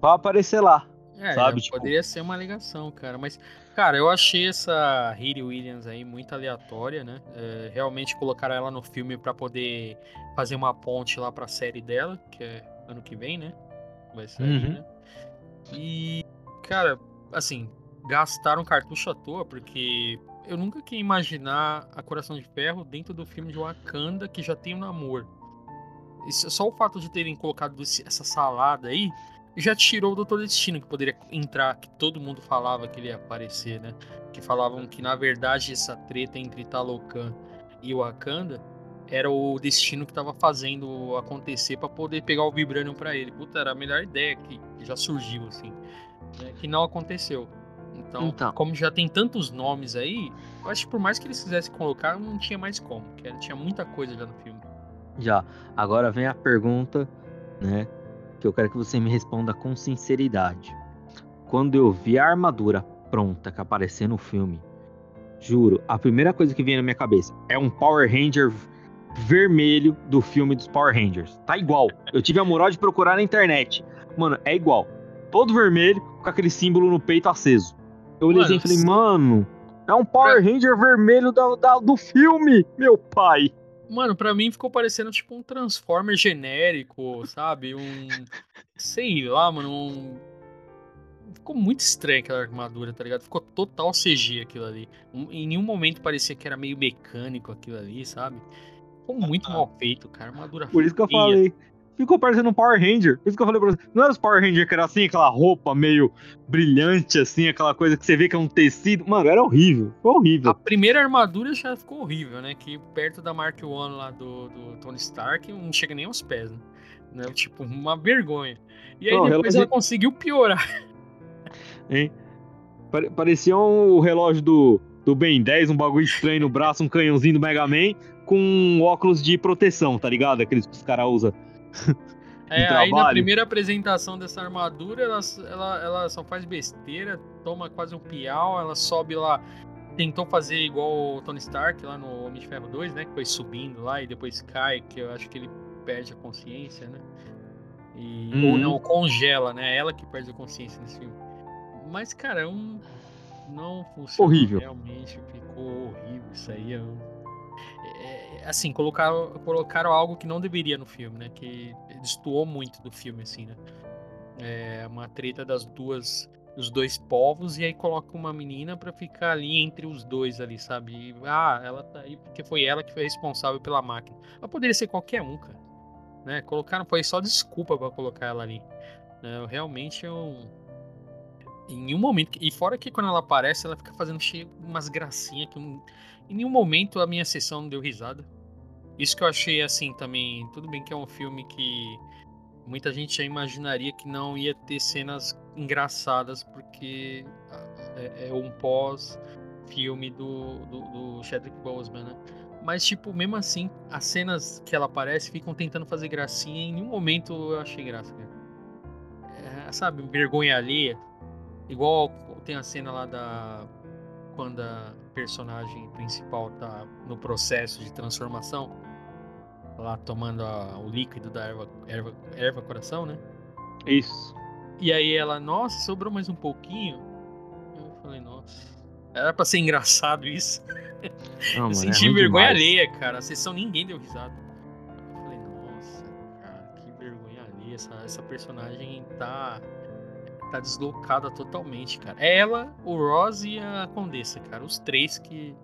Vai aparecer lá. É, sabe? Tipo... poderia ser uma ligação, cara. Mas, cara, eu achei essa Riri Williams aí muito aleatória, né? É, realmente colocaram ela no filme para poder fazer uma ponte lá pra série dela, que é ano que vem, né? Vai sair, uhum. né? E, cara, assim, gastaram cartucho à toa, porque eu nunca quis imaginar a Coração de Ferro dentro do filme de Wakanda, que já tem o um namoro. Isso, só o fato de terem colocado essa salada aí já tirou o Doutor Destino, que poderia entrar, que todo mundo falava que ele ia aparecer, né? Que falavam que, na verdade, essa treta entre Talocan e Wakanda era o Destino que estava fazendo acontecer para poder pegar o Vibranium para ele. Puta, era a melhor ideia que já surgiu, assim. Né? Que não aconteceu. Então, então, como já tem tantos nomes aí, eu acho que por mais que eles quisessem colocar, não tinha mais como. Que tinha muita coisa já no filme. Já. Agora vem a pergunta, né? Que eu quero que você me responda com sinceridade. Quando eu vi a armadura pronta que apareceu no filme, juro, a primeira coisa que vem na minha cabeça é um Power Ranger vermelho do filme dos Power Rangers. Tá igual. Eu tive a moral de procurar na internet. Mano, é igual. Todo vermelho com aquele símbolo no peito aceso. Eu olhei assim e falei, mano, é um Power Ranger vermelho da, da, do filme, meu pai. Mano, pra mim ficou parecendo tipo um Transformer genérico, sabe? Um. Sei lá, mano. Um... Ficou muito estranho aquela armadura, tá ligado? Ficou total CG aquilo ali. Em nenhum momento parecia que era meio mecânico aquilo ali, sabe? Ficou muito ah. mal feito, cara. Armadura Por isso que eu falei ficou parecendo um Power Ranger. Por isso que eu falei pra você. Não era os Power Ranger que era assim, aquela roupa meio brilhante, assim, aquela coisa que você vê que é um tecido. Mano, era horrível. Foi horrível. A primeira armadura já ficou horrível, né? Que perto da Mark I lá do, do Tony Stark não chega nem aos pés, né? né? Tipo, uma vergonha. E aí não, depois relógio... ela conseguiu piorar. Hein? Parecia um, o relógio do, do Ben 10, um bagulho estranho no braço, um canhãozinho do Mega Man, com um óculos de proteção, tá ligado? Aqueles que os caras usam É, aí na primeira apresentação dessa armadura, ela, ela, ela só faz besteira, toma quase um piau, ela sobe lá. Tentou fazer igual o Tony Stark lá no Homem de Ferro 2, né? Que foi subindo lá e depois cai, que eu acho que ele perde a consciência, né? E, uhum. Ou não, congela, né? Ela que perde a consciência nesse filme. Mas, cara, é um. Não funciona. Horrível. Realmente ficou horrível. Isso aí é um assim, colocaram, colocaram algo que não deveria no filme, né? Que destoou muito do filme, assim, né? É uma treta das duas os dois povos e aí coloca uma menina para ficar ali entre os dois ali, sabe? E, ah, ela tá aí porque foi ela que foi responsável pela máquina. Ela poderia ser qualquer um, cara. Né? Colocaram, foi só desculpa para colocar ela ali. Né? Realmente eu. Em nenhum momento. E fora que quando ela aparece, ela fica fazendo cheio umas gracinhas que. Em nenhum momento a minha sessão não deu risada. Isso que eu achei assim também. Tudo bem que é um filme que muita gente já imaginaria que não ia ter cenas engraçadas, porque é, é um pós-filme do, do, do Chadwick Boseman, né? Mas, tipo, mesmo assim, as cenas que ela aparece ficam tentando fazer gracinha e em nenhum momento eu achei graça, É, sabe, vergonha alheia. Igual tem a cena lá da. Quando a personagem principal tá no processo de transformação lá tomando a, o líquido da erva, erva, erva coração, né? Isso. E aí ela, nossa, sobrou mais um pouquinho. Eu falei, nossa. Era pra ser engraçado isso. Não, eu senti é vergonha demais. alheia, cara. A sessão ninguém deu risada. Eu falei, nossa, cara, que vergonha alheia. Essa, essa personagem tá. Tá deslocada totalmente, cara. Ela, o Ross e a Condessa, cara. Os três que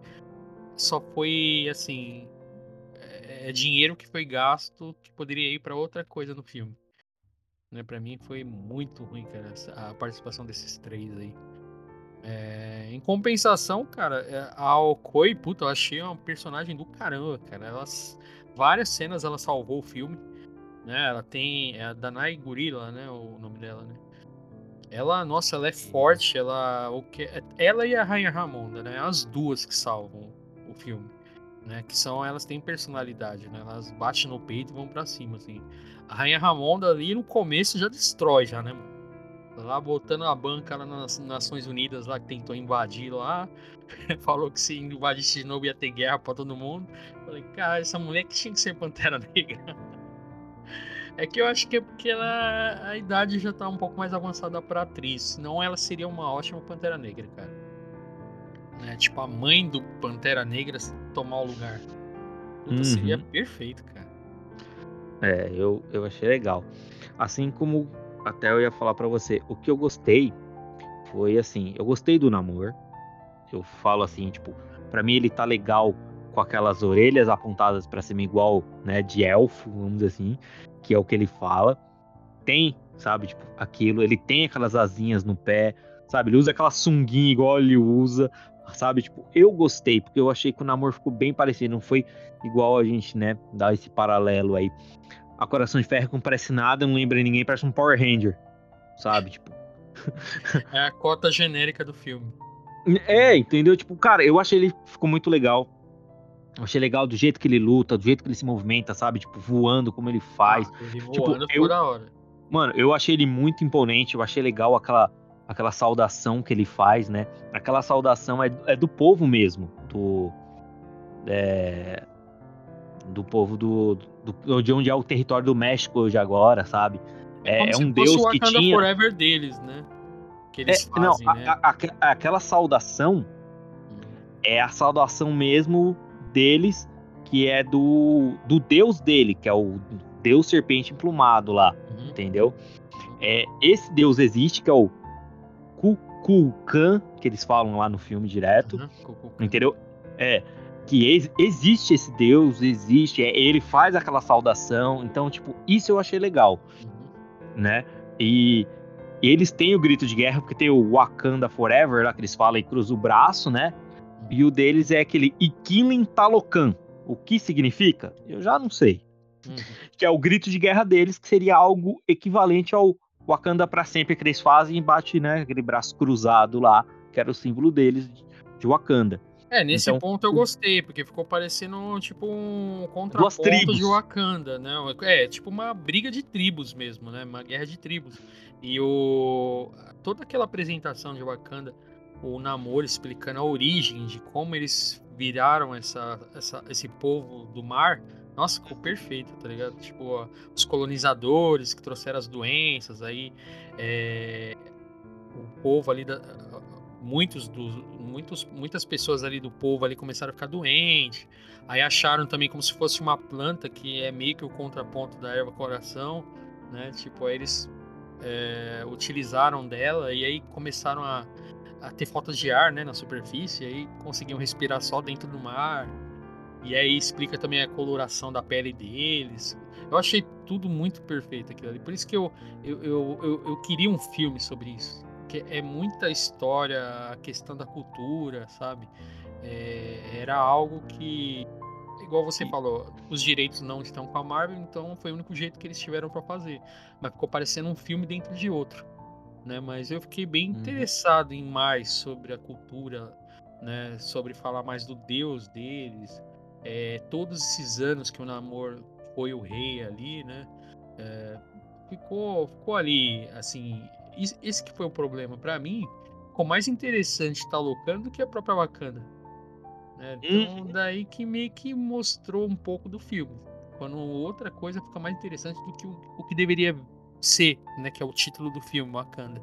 só foi assim é dinheiro que foi gasto que poderia ir para outra coisa no filme. Né, para mim foi muito ruim, cara, a participação desses três aí. É, em compensação, cara, é, a Okoi, puta, eu achei uma personagem do caramba, cara. Elas, várias cenas ela salvou o filme. Né? Ela tem. É a Danai Gorilla, né? O nome dela, né? Ela, nossa, ela é forte. Ela, o que, ela e a Rainha Ramonda, né? As duas que salvam o filme né? Que são elas têm personalidade, né? Elas batem no peito e vão para cima, assim. A Rainha Ramonda ali no começo já destrói, já, né? Lá botando a banca lá nas Nações Unidas lá que tentou invadir lá. Falou que se invadisse de novo ia ter guerra pra todo mundo. Falei, cara, essa mulher que tinha que ser Pantera Negra. É que eu acho que é porque ela, a idade já tá um pouco mais avançada pra atriz. Senão ela seria uma ótima Pantera Negra, cara né? Tipo, a mãe do Pantera Negra tomar o lugar. Puta, uhum. seria perfeito, cara. É, eu, eu achei legal. Assim como até eu ia falar para você, o que eu gostei foi assim, eu gostei do Namor. Eu falo assim, tipo, para mim ele tá legal com aquelas orelhas apontadas para cima igual, né, de elfo, vamos dizer assim, que é o que ele fala. Tem, sabe, tipo, aquilo, ele tem aquelas asinhas no pé, sabe? Ele usa aquela sunguinha igual ele usa, sabe? Tipo, eu gostei, porque eu achei que o namoro ficou bem parecido, não foi igual a gente, né, dar esse paralelo aí. A Coração de Ferro não parece nada, não lembra ninguém, parece um Power Ranger, sabe? Tipo. é a cota genérica do filme. É, entendeu? Tipo, cara, eu achei ele ficou muito legal. Eu achei legal do jeito que ele luta, do jeito que ele se movimenta, sabe? Tipo, voando, como ele faz. Ah, ele tipo, voando eu, hora. Mano, eu achei ele muito imponente, eu achei legal aquela aquela saudação que ele faz, né? Aquela saudação é, é do povo mesmo, do é, do povo do, do, de onde é o território do México hoje agora, sabe? É, é um deus que tinha Forever deles, né? Que eles é, fazem, não, né? A, a, aquela saudação hum. é a saudação mesmo deles, que é do, do deus dele, que é o deus serpente emplumado lá, uhum. entendeu? É, esse deus existe, que é o Kukulkan, que eles falam lá no filme direto, uhum, entendeu? É, que ex existe esse deus, existe, é, ele faz aquela saudação, então, tipo, isso eu achei legal, uhum. né? E, eles têm o grito de guerra, porque tem o Wakanda Forever, lá que eles falam e cruza o braço, né? E o deles é aquele Ikilin Talokan. O que significa? Eu já não sei. Uhum. Que é o grito de guerra deles, que seria algo equivalente ao Wakanda para sempre que eles fazem e bate, né, aquele braço cruzado lá, que era o símbolo deles de Wakanda. É, nesse então, ponto eu gostei, porque ficou parecendo tipo um contraponto de Wakanda, né? É, tipo uma briga de tribos mesmo, né? Uma guerra de tribos. E o toda aquela apresentação de Wakanda, o Namor explicando a origem de como eles viraram essa, essa esse povo do mar, nossa, ficou perfeito, tá ligado? Tipo, ó, os colonizadores que trouxeram as doenças, aí é, o povo ali da, muitos dos muitos, muitas pessoas ali do povo ali começaram a ficar doentes. Aí acharam também como se fosse uma planta que é meio que o contraponto da erva coração, né? Tipo, aí eles é, utilizaram dela e aí começaram a, a ter faltas de ar né, na superfície, aí conseguiam respirar só dentro do mar. E aí explica também a coloração da pele deles. Eu achei tudo muito perfeito aquilo ali. Por isso que eu, eu, eu, eu, eu queria um filme sobre isso. Que é muita história, a questão da cultura, sabe? É, era algo que, igual você falou, os direitos não estão com a Marvel, então foi o único jeito que eles tiveram para fazer. Mas ficou parecendo um filme dentro de outro. Né? Mas eu fiquei bem uhum. interessado em mais sobre a cultura, né? sobre falar mais do Deus deles, é, todos esses anos que o Namor foi o rei ali, né? É, ficou, ficou ali, assim. Esse que foi o problema. para mim, ficou mais interessante Talocan do que a própria Wakanda. Né? Então, uhum. daí que meio que mostrou um pouco do filme. Quando outra coisa fica mais interessante do que o, o que deveria ser, né? Que é o título do filme, Wakanda.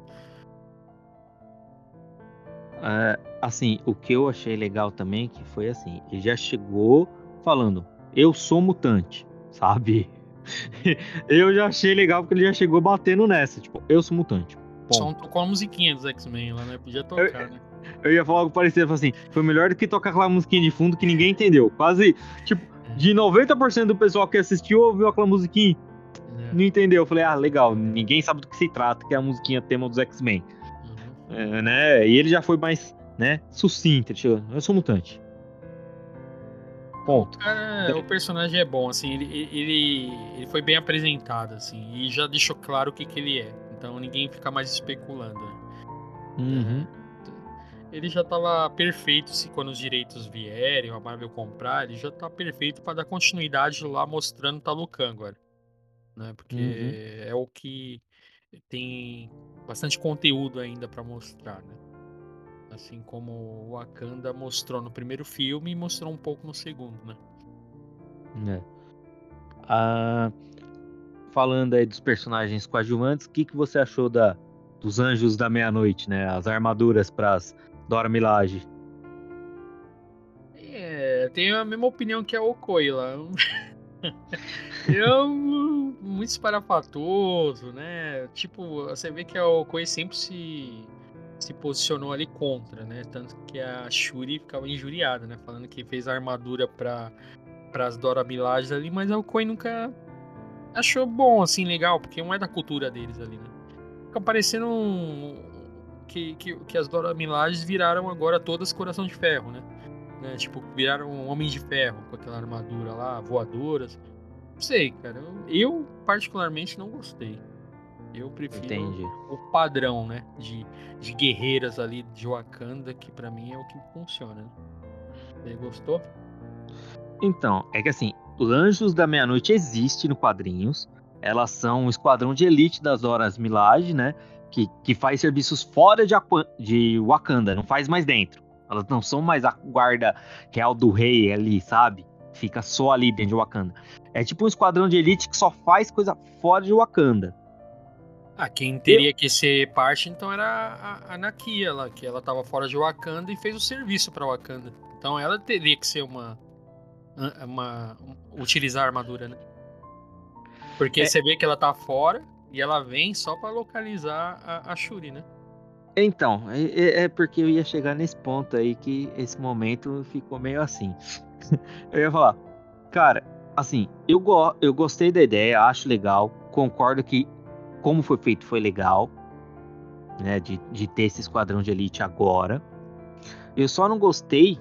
É, assim, o que eu achei legal também que foi assim, ele já chegou falando, eu sou mutante, sabe? eu já achei legal porque ele já chegou batendo nessa, tipo, eu sou mutante. Ponto. Só tocou a musiquinha dos X-Men lá, né? Podia tocar, eu, né? Eu ia falar algo parecido, assim, foi melhor do que tocar aquela musiquinha de fundo que ninguém entendeu. Quase, tipo, é. de 90% do pessoal que assistiu ouviu aquela musiquinha, é. não entendeu. Eu falei, ah, legal, ninguém sabe do que se trata, que é a musiquinha tema dos X-Men. Uhum. É, né? E ele já foi mais, né, sucinto, tipo, eu sou mutante. Ponto. Cara, o personagem é bom, assim, ele, ele, ele foi bem apresentado, assim, e já deixou claro o que, que ele é. Então ninguém fica mais especulando. Né? Uhum. Ele já tava perfeito se quando os direitos vierem, a Marvel comprar, ele já tá perfeito para dar continuidade lá mostrando Talucan agora. Né? Porque uhum. é o que tem bastante conteúdo ainda para mostrar, né? Assim como o Wakanda mostrou no primeiro filme e mostrou um pouco no segundo, né? É. Ah, falando aí dos personagens coadjuvantes, o que, que você achou da, dos Anjos da Meia-Noite, né? As armaduras para as Dora Milaje. É, tenho a mesma opinião que a Okoi lá. Eu muito esparafatoso, né? Tipo, você vê que a Okoi sempre se se posicionou ali contra, né? Tanto que a Shuri ficava injuriada, né? Falando que fez a armadura para as Dora Milaje ali, mas a Okoi nunca achou bom, assim, legal, porque não é da cultura deles ali, né? Fica parecendo um, que, que, que as Dora Milajes viraram agora todas coração de ferro, né? Né? Tipo, viraram homens de ferro com aquela armadura lá, voadoras. Não sei, cara. Eu, particularmente não gostei. Eu prefiro Entendi. o padrão, né? De, de guerreiras ali de Wakanda, que para mim é o que funciona. Né? Você gostou? Então, é que assim, os Anjos da Meia-Noite existe no quadrinhos. Elas são um esquadrão de elite das Horas Milage, né? Que, que faz serviços fora de, de Wakanda, não faz mais dentro. Elas não são mais a guarda real do rei ali, sabe? Fica só ali dentro de Wakanda. É tipo um esquadrão de elite que só faz coisa fora de Wakanda. Ah, quem teria eu... que ser parte então era a, a Nakia lá, que ela tava fora de Wakanda e fez o serviço para Wakanda. Então ela teria que ser uma, uma, uma utilizar a armadura, né? Porque é... você vê que ela tá fora e ela vem só para localizar a, a, Shuri, né? Então, é, é, é, porque eu ia chegar nesse ponto aí que esse momento ficou meio assim. eu ia falar, cara, assim, eu, go eu gostei da ideia, acho legal, concordo que como foi feito foi legal, né, de, de ter esse esquadrão de elite agora. Eu só não gostei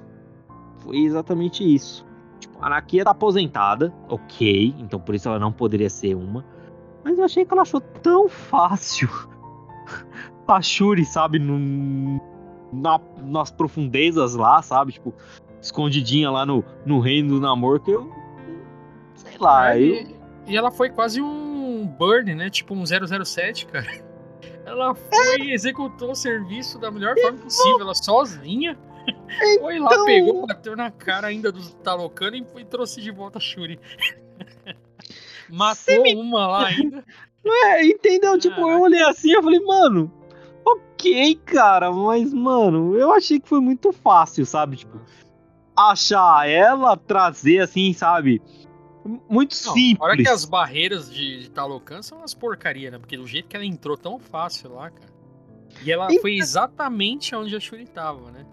foi exatamente isso. Tipo, a Anakia tá aposentada, ok, então por isso ela não poderia ser uma. Mas eu achei que ela achou tão fácil a Shuri, sabe, no, na, nas profundezas lá, sabe, tipo, escondidinha lá no, no reino do namoro, que eu. Sei lá, é, eu... E ela foi quase um burn, né? Tipo um 007, cara. Ela foi e executou o serviço da melhor forma possível, ela sozinha. Então... Foi lá, pegou, bateu na cara ainda do Talocano e, trouxe de volta a Shuri. Matou me... uma lá ainda. É, entendeu? Tipo, eu olhei assim e falei, mano, ok, cara, mas, mano, eu achei que foi muito fácil, sabe? Tipo, achar ela, trazer assim, sabe? muito Não, simples. Fora que as barreiras de, de Talocan são umas porcaria, né? Porque do jeito que ela entrou tão fácil lá, cara. E ela E- foi exatamente onde a Shuri tava, né?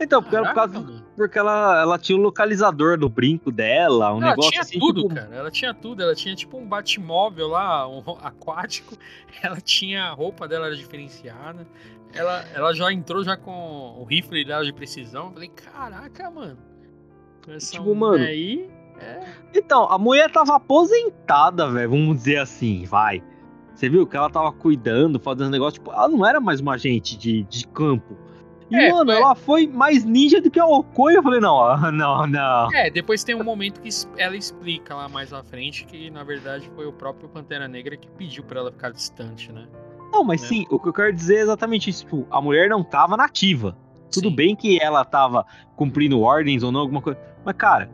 Então, porque era por Caraca, causa-. Porque ela, ela tinha o localizador do brinco dela, um ela negócio tinha assim, tudo, tipo, cara. Ela tinha tudo. Ela tinha tipo um batmóvel lá, um aquático. Ela tinha a roupa dela era diferenciada. Ela, ela já entrou já com o rifle dela de precisão. Eu falei, caraca, mano. Essa Tipo, mano, Aí, é, Então, a mulher tava aposentada, velho, vamos dizer assim, vai. Você viu que ela tava cuidando, fazendo negócio, tipo, ela não era mais uma agente de, de campo. E, É, mano, foi- ela foi mais ninja do que a Okoi. Eu falei, não, não, não. É, depois tem um momento que ela explica lá mais à frente que, na verdade, foi o próprio Pantera Negra que pediu pra ela ficar distante, né? Não, mas né? sim, o que eu quero dizer é exatamente isso. Tipo, a mulher não tava nativa. Tudo Sim. bem que ela tava cumprindo ordens ou não, alguma coisa. Mas, cara,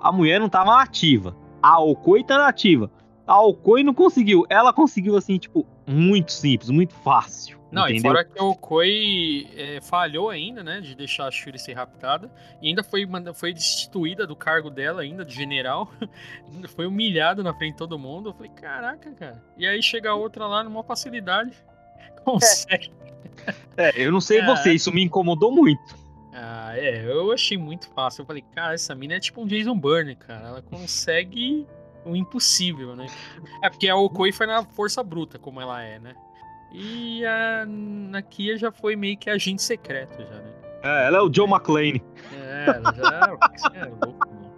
a mulher não tava nativa. A Okoi tá nativa. A Okoi não conseguiu. Ela conseguiu, assim, tipo, muito simples, muito fácil. Não, e entendeu? fora que o Koi é, falhou ainda, né, de deixar a Shuri ser raptada, e ainda foi, foi destituída do cargo dela ainda, de general, foi humilhada na frente de todo mundo, eu falei, caraca, cara. E aí chega a outra lá numa facilidade, consegue. É, eu não sei É. você, isso me incomodou muito. Ah, é, eu achei muito fácil, eu falei, cara, essa mina é tipo um Jason Bourne, cara, ela consegue o impossível, né. É porque a Okoi foi na força bruta, como ela é, né. E a Nakia já foi meio que agente secreto já, né. É, ela é o Joe McClane. É, ela já. É louco, mano.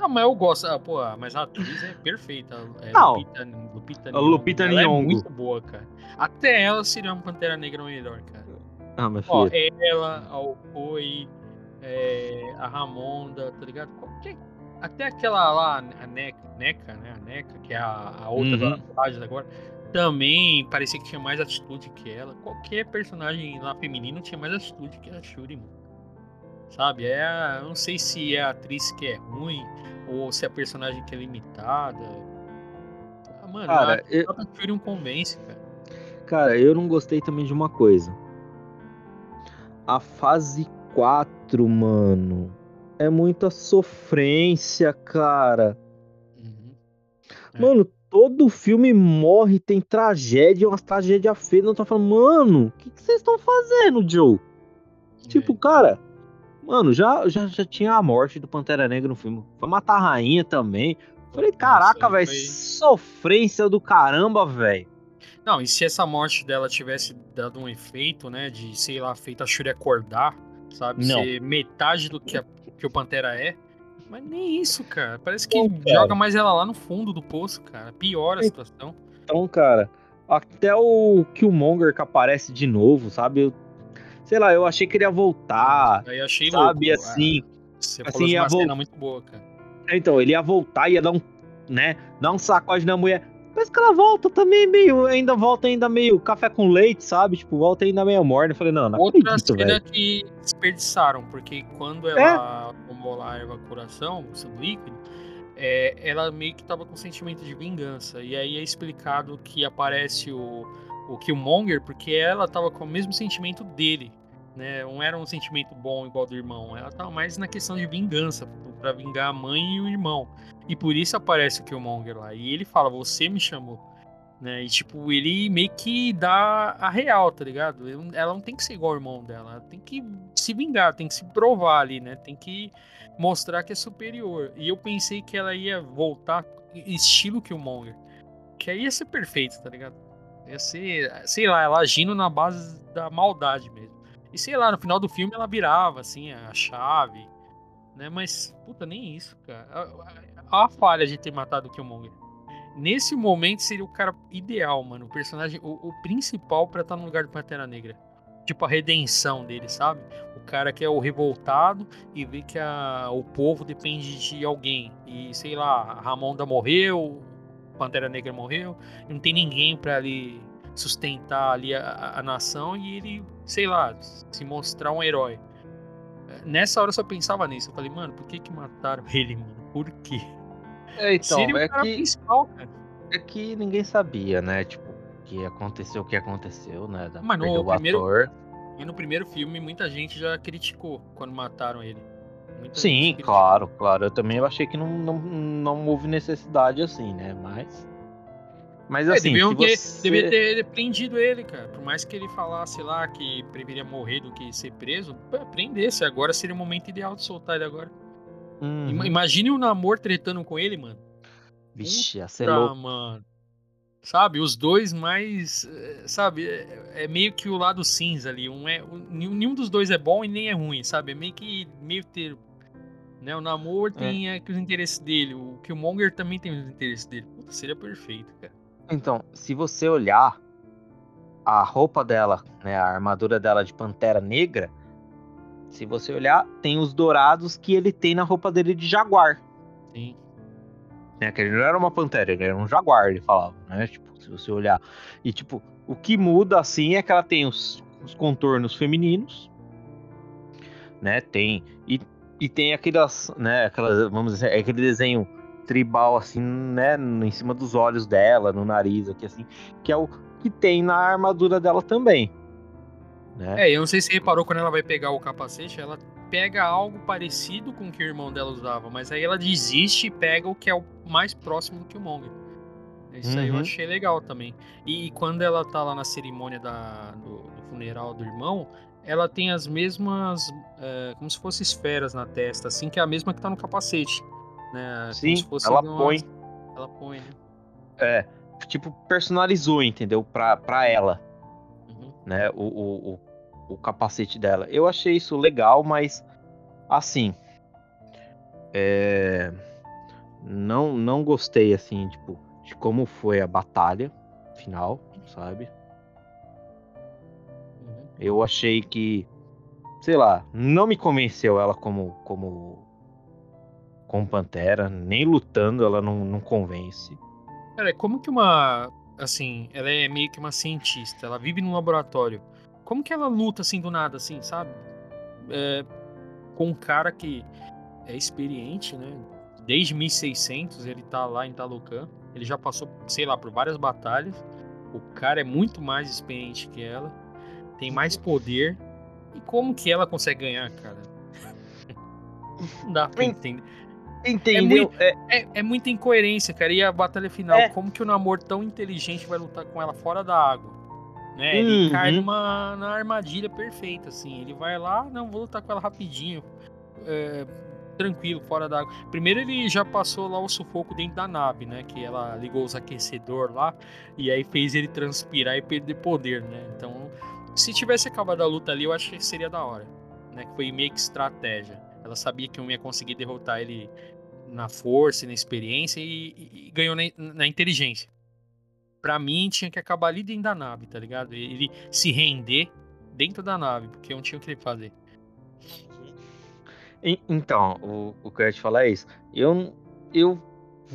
Não, mas eu gosto. Ah, pô, mas a atriz é perfeita. É Não. Lupita, Lupita, A Lupita ela é Nyong'o. muito boa, cara. Até ela seria uma Pantera Negra melhor, cara. Ah, mas Ó, ela, a Okoi, é, a Ramonda, tá ligado? Qualquer- até aquela lá, a Neca, Neca, né? A Neca, que é a, a outra Uhum. da agora. Também parecia que tinha mais atitude que ela. Qualquer personagem lá feminino tinha mais atitude que a Shuri, mano. Sabe? É a, eu não sei se é a atriz que é ruim ou se é a personagem que é limitada. Ah, Mano, Cara, a eu, própria Shuri não convence, cara. cara, eu não gostei também de uma coisa. A fase 4, mano. É muita sofrência, cara. Uhum. É. Mano, todo filme morre, tem tragédia, umas tragédias feias. Não tô falando, mano, o que vocês estão fazendo, Joe? Tipo, É. cara, mano, já, já, já tinha a morte do Pantera Negra no filme. Foi matar a rainha também. Falei, caraca, velho, foi- sofrência do caramba, velho. Não, e se essa morte dela tivesse dado um efeito, né, de, sei lá, feito a Shuri acordar, sabe, Não. ser metade do que, a- que o Pantera é, mas nem isso, cara. Parece que joga mais ela lá no fundo do poço, cara. Piora a situação. Então, cara, até o Killmonger que aparece de novo, sabe? Eu, sei lá, eu achei que ele ia voltar, Aí achei sabe? louco. Assim. Você assim, falou de ia uma vol- cena muito boa, cara. Então, ele ia voltar, ia dar um, né? Dar um sacode na mulher. Mas que ela volta também meio, ainda volta ainda meio café com leite, sabe? Tipo, volta ainda meio morna. Eu falei, não, não Outra acredito, cena velho. que desperdiçaram, porque quando É. ela tomou lá a erva coração, o líquido, é, ela meio que tava com sentimento de vingança. E aí é explicado que aparece o, o Killmonger, porque ela tava com o mesmo sentimento dele. Né? Não era um sentimento bom igual do irmão. Ela tava mais na questão de vingança, pra vingar a mãe e o irmão. E por isso aparece o Killmonger lá. E ele fala, você me chamou. Né? E tipo, ele meio que dá a real, tá ligado? Ela não tem que ser igual ao irmão dela, ela tem que se vingar, tem que se provar ali, né? Tem que mostrar que é superior. E eu pensei que ela ia voltar estilo Killmonger. Que aí ia ser perfeito, tá ligado? Ia ser, sei lá, ela agindo na base da maldade mesmo. E sei lá, no final do filme ela virava, assim, a chave, né? Mas, puta, nem isso, cara. A, a- a falha de ter matado o Killmonger. Nesse momento seria o cara ideal, mano. O personagem, o, o principal pra estar no lugar do Pantera Negra. Tipo a redenção dele, sabe? O cara que é o revoltado e vê que a, o povo depende de alguém. E sei lá, a Ramonda morreu, Pantera Negra morreu, não tem ninguém pra ali sustentar ali a, a- a nação e ele, sei lá, se mostrar um herói. Nessa hora eu só pensava nisso. Eu falei, mano, por que que mataram ele, mano? Por quê? É, então, Seria o é cara que, principal, cara. é que ninguém sabia, né? Tipo, que aconteceu o que aconteceu, né? Da Mas no o primeiro- ator. E no primeiro filme, muita gente já criticou quando mataram ele. Muita Sim, claro, claro. Eu também achei que não, não, não houve necessidade assim, né? Mas. Mas É, assim, deviam se ter, você... devia ter prendido ele, cara. Por mais que ele falasse lá que preferia morrer do que ser preso, prendesse. Agora seria o momento ideal de soltar ele agora. Ima- Imagine o namoro tretando com ele, mano. Vixe, louco. mano. Sabe, os dois mais. eh, Sabe, é, é meio que o lado cinza ali. Um é, um- nenhum dos dois é bom e nem é ruim, sabe? É meio que meio termo. Né? O namoro tem aqui os interesses dele. O Killmonger também tem os interesses dele. Puta, seria perfeito, cara. Então, se você olhar a roupa dela, né, a armadura dela de pantera negra, se você olhar, tem os dourados que ele tem na roupa dele de jaguar. Sim. Né, que ele não era uma pantera, ele era um jaguar, ele falava, né? Tipo, se você olhar. E tipo, o que muda assim é que ela tem os, os contornos femininos, né? Tem e, e tem aquelas, né, aquelas, vamos dizer, é aquele desenho tribal assim, né, em cima dos olhos dela, no nariz aqui assim, que é o que tem na armadura dela também. Né? É, eu não sei se você reparou quando ela vai pegar o capacete, ela pega algo parecido com o que o irmão dela usava, mas aí ela desiste e pega o que é o mais próximo do Killmonger. Isso aí eu Uhum. achei legal também. E quando ela tá lá na cerimônia da, do, do funeral do irmão, ela tem as mesmas, é, como se fossem esferas na testa, assim, que é a mesma que tá no capacete. Né? Como Sim, ela umas- põe, Ela põe, né? é, tipo, personalizou, entendeu? Pra, pra ela. Uhum. né, o, o, o, o capacete dela. Eu achei isso legal, mas assim, é, não não gostei assim, tipo, de como foi a batalha final, sabe? Uhum. Eu achei que, sei lá, não me convenceu ela como como como Pantera, nem lutando ela não, não convence. Cara, como que uma. Assim, ela é meio que uma cientista, ela vive num laboratório. Como que ela luta assim do nada, assim, sabe? É, com um cara que é experiente, né? Desde 1600 ele tá lá em Talocan. Ele já passou, sei lá, por várias batalhas. O cara é muito mais experiente que ela, tem mais poder. E como que ela consegue ganhar, cara? Não dá pra Ent- entender. Entendeu? É, É, é muita incoerência, cara. E a batalha final, É. como que o namoro tão inteligente vai lutar com ela fora da água? Né? Ele Uhum. cai numa na armadilha perfeita, assim. Ele vai lá, não, vou lutar com ela rapidinho. é, tranquilo, fora da água. Primeiro ele já passou lá o sufoco dentro da nave, né? Que ela ligou os aquecedor lá e aí fez ele transpirar e perder poder, né? Então, se tivesse acabado a luta ali, eu acho que seria da hora. Né? Que foi meio que estratégia. Ela sabia que eu ia conseguir derrotar ele na força e na experiência e, e- e ganhou na, na inteligência. Pra mim, tinha que acabar ali dentro da nave, tá ligado? Ele se render dentro da nave, porque não tinha o que ele fazer. En- Então, o, o que eu ia te falar é isso. Eu, eu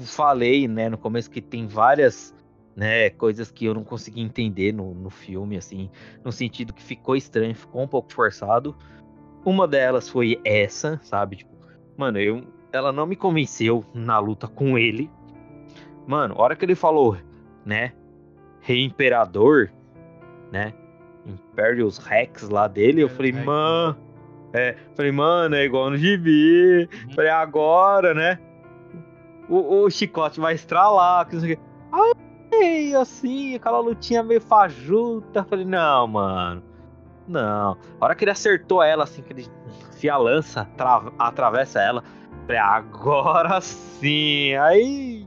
falei, né, no começo que tem várias, né, coisas que eu não consegui entender no, no filme, assim, no sentido que ficou estranho, ficou um pouco forçado. Uma delas foi essa, sabe? Tipo, mano, eu, ela não me convenceu na luta com ele. Mano, a hora que ele falou, né, Rei Imperador, né, Imperius Rex lá dele, eu Imperius falei, Rex, mano, é, falei, mano, é igual no gibi. Uhum. Falei, agora, né? O, o chicote vai estralar, que não sei o quê. Ai, assim, aquela lutinha meio fajuta. Falei, não, mano. Não. A hora que ele acertou ela, assim, que ele enfia a lança, tra- atravessa ela. Falei, agora sim. Aí,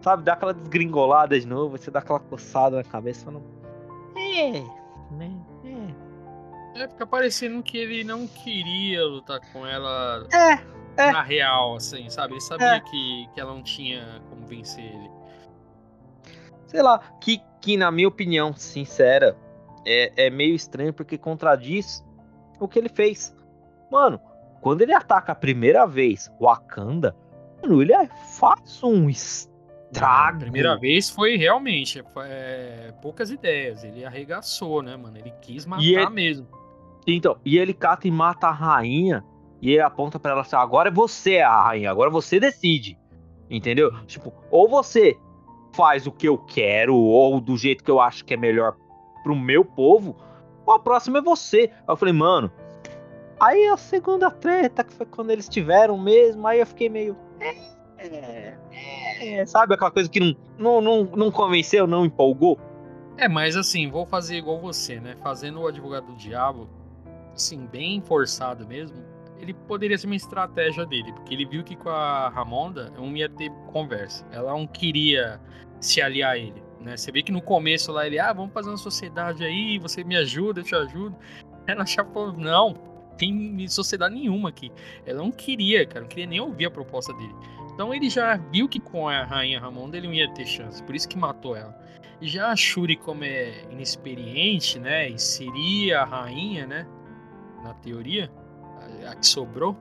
sabe, dá aquela desgringolada de novo, você dá aquela coçada na cabeça falando. É, né? É. É, fica parecendo que ele não queria lutar com ela É, é. na real, assim, sabe? Ele sabia É. que, que ela não tinha como vencer ele. sei lá, que, que na minha opinião sincera, é, é meio estranho porque contradiz o que ele fez. Mano, quando ele ataca a primeira vez o Wakanda, mano, ele é, faz um estrago. A primeira vez foi realmente é, poucas ideias. Ele arregaçou, né, mano? Ele quis matar E ele- mesmo. Então, e ele cata e mata a rainha e ele aponta pra ela assim: agora é você a rainha, agora você decide. Entendeu? Tipo, ou você faz o que eu quero, ou do jeito que eu acho que é melhor pro meu povo, ou a próxima é você. Aí eu falei, mano, Aí a segunda treta, que foi quando eles tiveram mesmo, aí eu fiquei meio. É, é, é, sabe aquela coisa que não, não, não, não convenceu, não empolgou? É, mas assim, vou fazer igual você, né? Fazendo o advogado do diabo, assim, bem forçado mesmo, ele poderia ser uma estratégia dele, porque ele viu que com a Ramonda não ia ter conversa. Ela não queria se aliar a ele, né? Você vê que no começo lá ele, ah, vamos fazer uma sociedade aí, você me ajuda, eu te ajudo. Ela falou, não, tem sociedade nenhuma aqui. Ela não queria, cara, não queria nem ouvir a proposta dele. Então ele já viu que com a rainha Ramonda ele não ia ter chance, por isso que matou ela. Já a Shuri, como é inexperiente, né, e seria a rainha, né, na teoria, a, a que sobrou,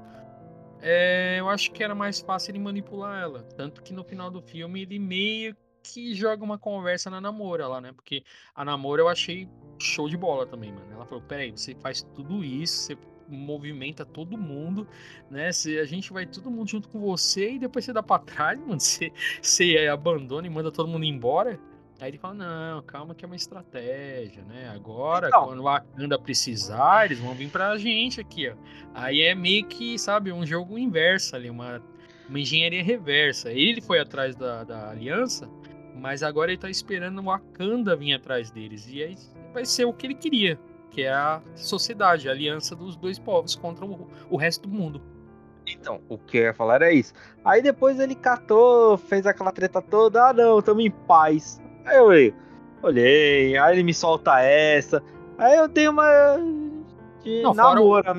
é, eu acho que era mais fácil ele manipular ela. Tanto que no final do filme ele meio que joga uma conversa na namora lá, né? Porque a namora eu achei show de bola também, mano. Ela falou: peraí, você faz tudo isso, você movimenta todo mundo, né? Se a gente vai todo mundo junto com você e depois você dá pra trás, mano. Você, você abandona e manda todo mundo embora. Aí ele fala, não, calma que é uma estratégia, né? Agora, então, quando a Wakanda precisar, eles vão vir pra gente aqui, ó. Aí é meio que, sabe, um jogo inverso ali, uma, uma engenharia reversa. Ele foi atrás da, da aliança, mas agora ele tá esperando o Wakanda vir atrás deles. E aí vai ser o que ele queria, que é a sociedade, a aliança dos dois povos contra o, o resto do mundo. Então, o que eu ia falar era isso. Aí depois ele catou, fez aquela treta toda, ah não, tamo em paz. Aí eu olhei, olhei, aí ele me solta essa. Aí eu dei uma de não, namora. O,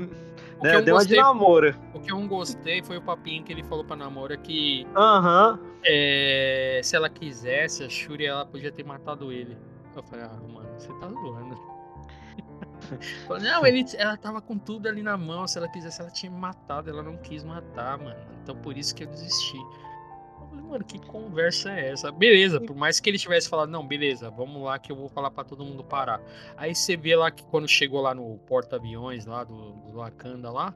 né? Deu uma de namora. O que eu não gostei foi o papinho que ele falou pra namora que. Aham. É, se ela quisesse, a Shuri ela podia ter matado ele. Eu falei, ah, mano, você tá zoando. Falei, não, ele, ela tava com tudo ali na mão. Se ela quisesse, ela tinha matado. Ela não quis matar, mano. Então por isso que eu desisti mano, que conversa é essa? Beleza, por mais que ele tivesse falado, não, beleza, vamos lá que eu vou falar para todo mundo parar. Aí você vê lá que quando chegou lá no porta-aviões lá do, do Wakanda lá,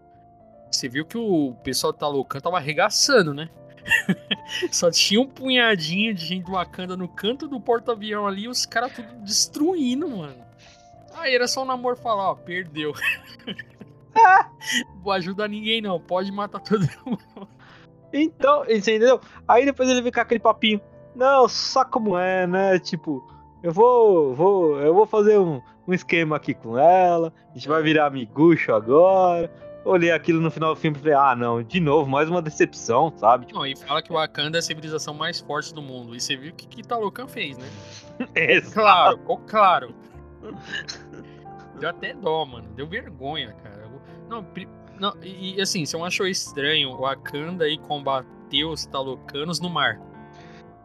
você viu que o pessoal do Talocan tava arregaçando, né? Só tinha um punhadinho de gente do Wakanda no canto do porta-avião ali, os caras tudo destruindo, mano. Aí era só o namoro falar, ó, perdeu. Vou ajudar ninguém não, pode matar todo mundo. Então, entendeu? Aí depois ele vem com aquele papinho. Não, só como é, né? Tipo, eu vou, vou, eu vou fazer um, um esquema aqui com ela. A gente vai virar amigucho agora. Olhei aquilo no final do filme e falei, ah, não, de novo, mais uma decepção, sabe? Não, e fala que o Wakanda é a civilização mais forte do mundo. E você viu o que, que Talocan fez, né? É claro, claro. Deu até dó, mano. Deu vergonha, cara. Não, não, e, assim, você não achou estranho o Wakanda ir combater os Talocanos no mar?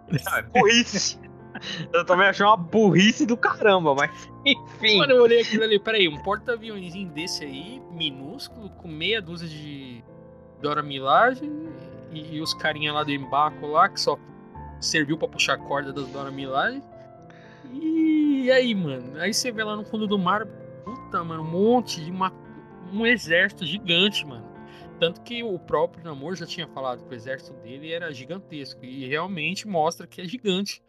Não, é burrice. eu também achei uma burrice do caramba, mas enfim. Mano, eu olhei aquilo ali, peraí, um porta-aviãozinho desse aí, minúsculo, com meia dúzia de Dora Milaje e, e, os carinha lá do embarco lá, que só serviu para puxar a corda das Dora Milaje. E aí, mano, aí você vê lá no fundo do mar, puta, mano, um monte de uma um exército gigante, mano. Tanto que o próprio Namor já tinha falado que o exército dele era gigantesco. E realmente mostra que é gigante.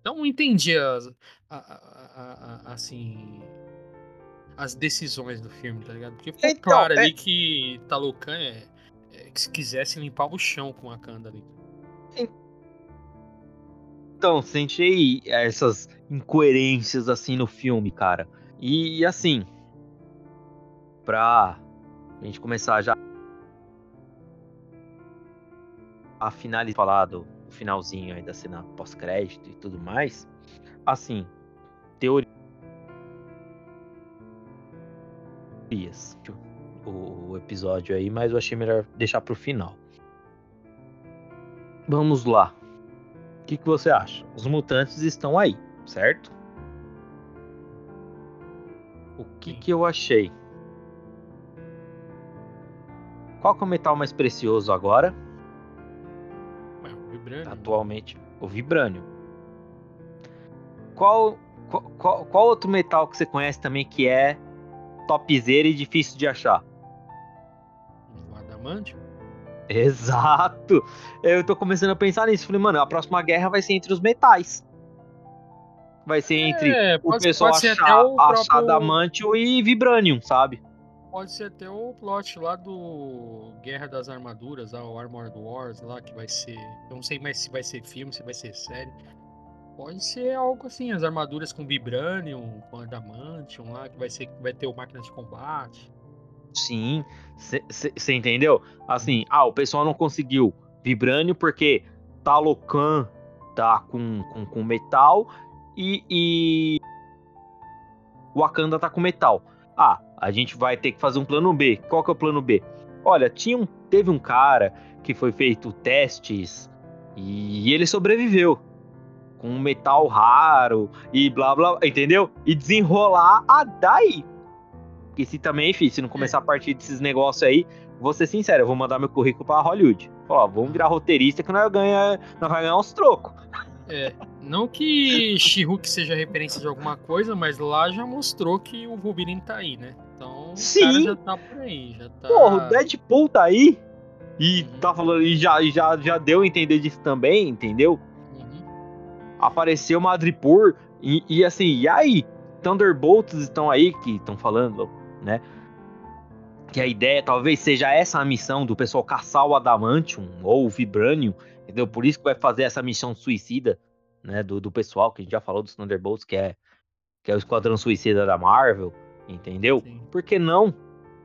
Então não entendi as, a, a, a, assim, as decisões do filme, tá ligado? Porque ficou então, claro é... ali que Talocan é, é, que se quisesse limpar o chão com a Kanda ali. Então, senti essas incoerências assim no filme, cara. E assim, pra a gente começar já a finalizar falar do finalzinho aí da cena pós-crédito e tudo mais. Assim, teorias. O, o episódio aí, mas eu achei melhor deixar pro final. Vamos lá. O que, que você acha? Os mutantes estão aí, certo? O que, que eu achei? Qual é o metal mais precioso agora? É, o Vibranium. Atualmente, o Vibranium. Qual, qual, qual, outro metal que você conhece também que é topzera e difícil de achar? O Adamantium. Exato! Eu tô começando a pensar nisso. Falei, mano, a próxima guerra vai ser entre os metais. Vai ser entre é, o pessoal achar, o próprio... achar e Vibranium, sabe? Pode ser até o plot lá do Guerra das Armaduras, lá, o Armored Wars lá, que vai ser. Eu não sei mais se vai ser filme, se vai ser série. Pode ser algo assim, as armaduras com Vibranium, com Adamantium lá, que vai ser vai ter o máquina de combate. Sim, você entendeu? Assim, ah, o pessoal não conseguiu Vibranium porque Talocan tá com, com, com metal e, e Wakanda tá com metal. Ah, a gente vai ter que fazer um plano B. Qual que é o plano B? Olha, tinha um, teve um cara que foi feito testes e ele sobreviveu com um metal raro e blá blá, entendeu? E desenrolar a daí. Porque se também, filho, se não começar a partir desses negócios aí, vou ser sincero, eu vou mandar meu currículo para Hollywood. Ó, vamos virar roteirista que nós ganha, nós vai ganhar uns trocos. É, não que she seja referência de alguma coisa, mas lá já mostrou que o Wolverine tá aí, né? Então Sim. o cara já tá por aí, já tá. Porra, o Deadpool tá aí. E uhum. tá falando, e já, já, já deu a entender disso também, entendeu? Uhum. Apareceu Madripoor e, e assim, e aí? Thunderbolts estão aí que estão falando, né? Que a ideia talvez seja essa a missão do pessoal caçar o Adamantium ou o Vibranium, entendeu? Por isso que vai fazer essa missão suicida, né? Do, do pessoal que a gente já falou dos Thunderbolts, que é, que é o Esquadrão Suicida da Marvel, entendeu? Sim. Por que não?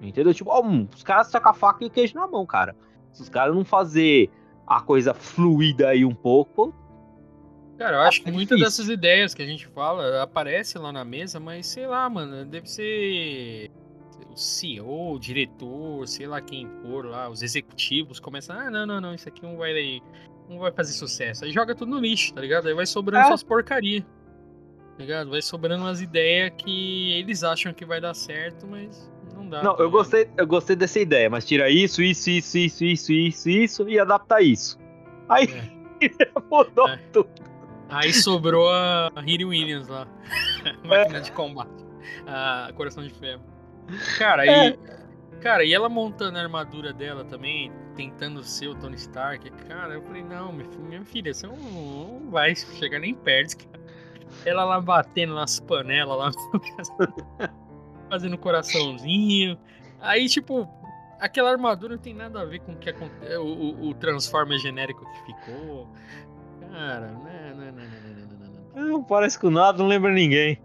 Entendeu? Tipo, ó, os caras sacam a faca e o queijo na mão, cara. Se os caras não fazer a coisa fluida aí um pouco. Cara, eu acho que é muitas dessas ideias que a gente fala aparecem lá na mesa, mas sei lá, mano, deve ser o CEO, o diretor, sei lá quem for lá, os executivos começam, ah, não, não, não, isso aqui não vai, não vai fazer sucesso. Aí joga tudo no lixo, tá ligado? Aí vai sobrando é. suas porcaria. Tá ligado? Vai sobrando umas ideias que eles acham que vai dar certo, mas não dá. Não, tá eu gostei, eu gostei dessa ideia, mas tira isso, isso, isso, isso, isso, isso, isso e adapta isso. Aí é. mudou é. tudo. Aí sobrou a Hiri Williams lá. máquina é. de combate. A Coração de Ferro. Cara, é. e. Cara, e ela montando a armadura dela também, tentando ser o Tony Stark. Cara, eu falei, não, minha filha, você não, não vai chegar nem perto, cara. Ela lá batendo nas panelas lá, fazendo coraçãozinho. Aí, tipo, aquela armadura não tem nada a ver com o que aconteceu, o, o Transformer genérico que ficou. Cara, né, né, né, Não parece com nada, não lembra ninguém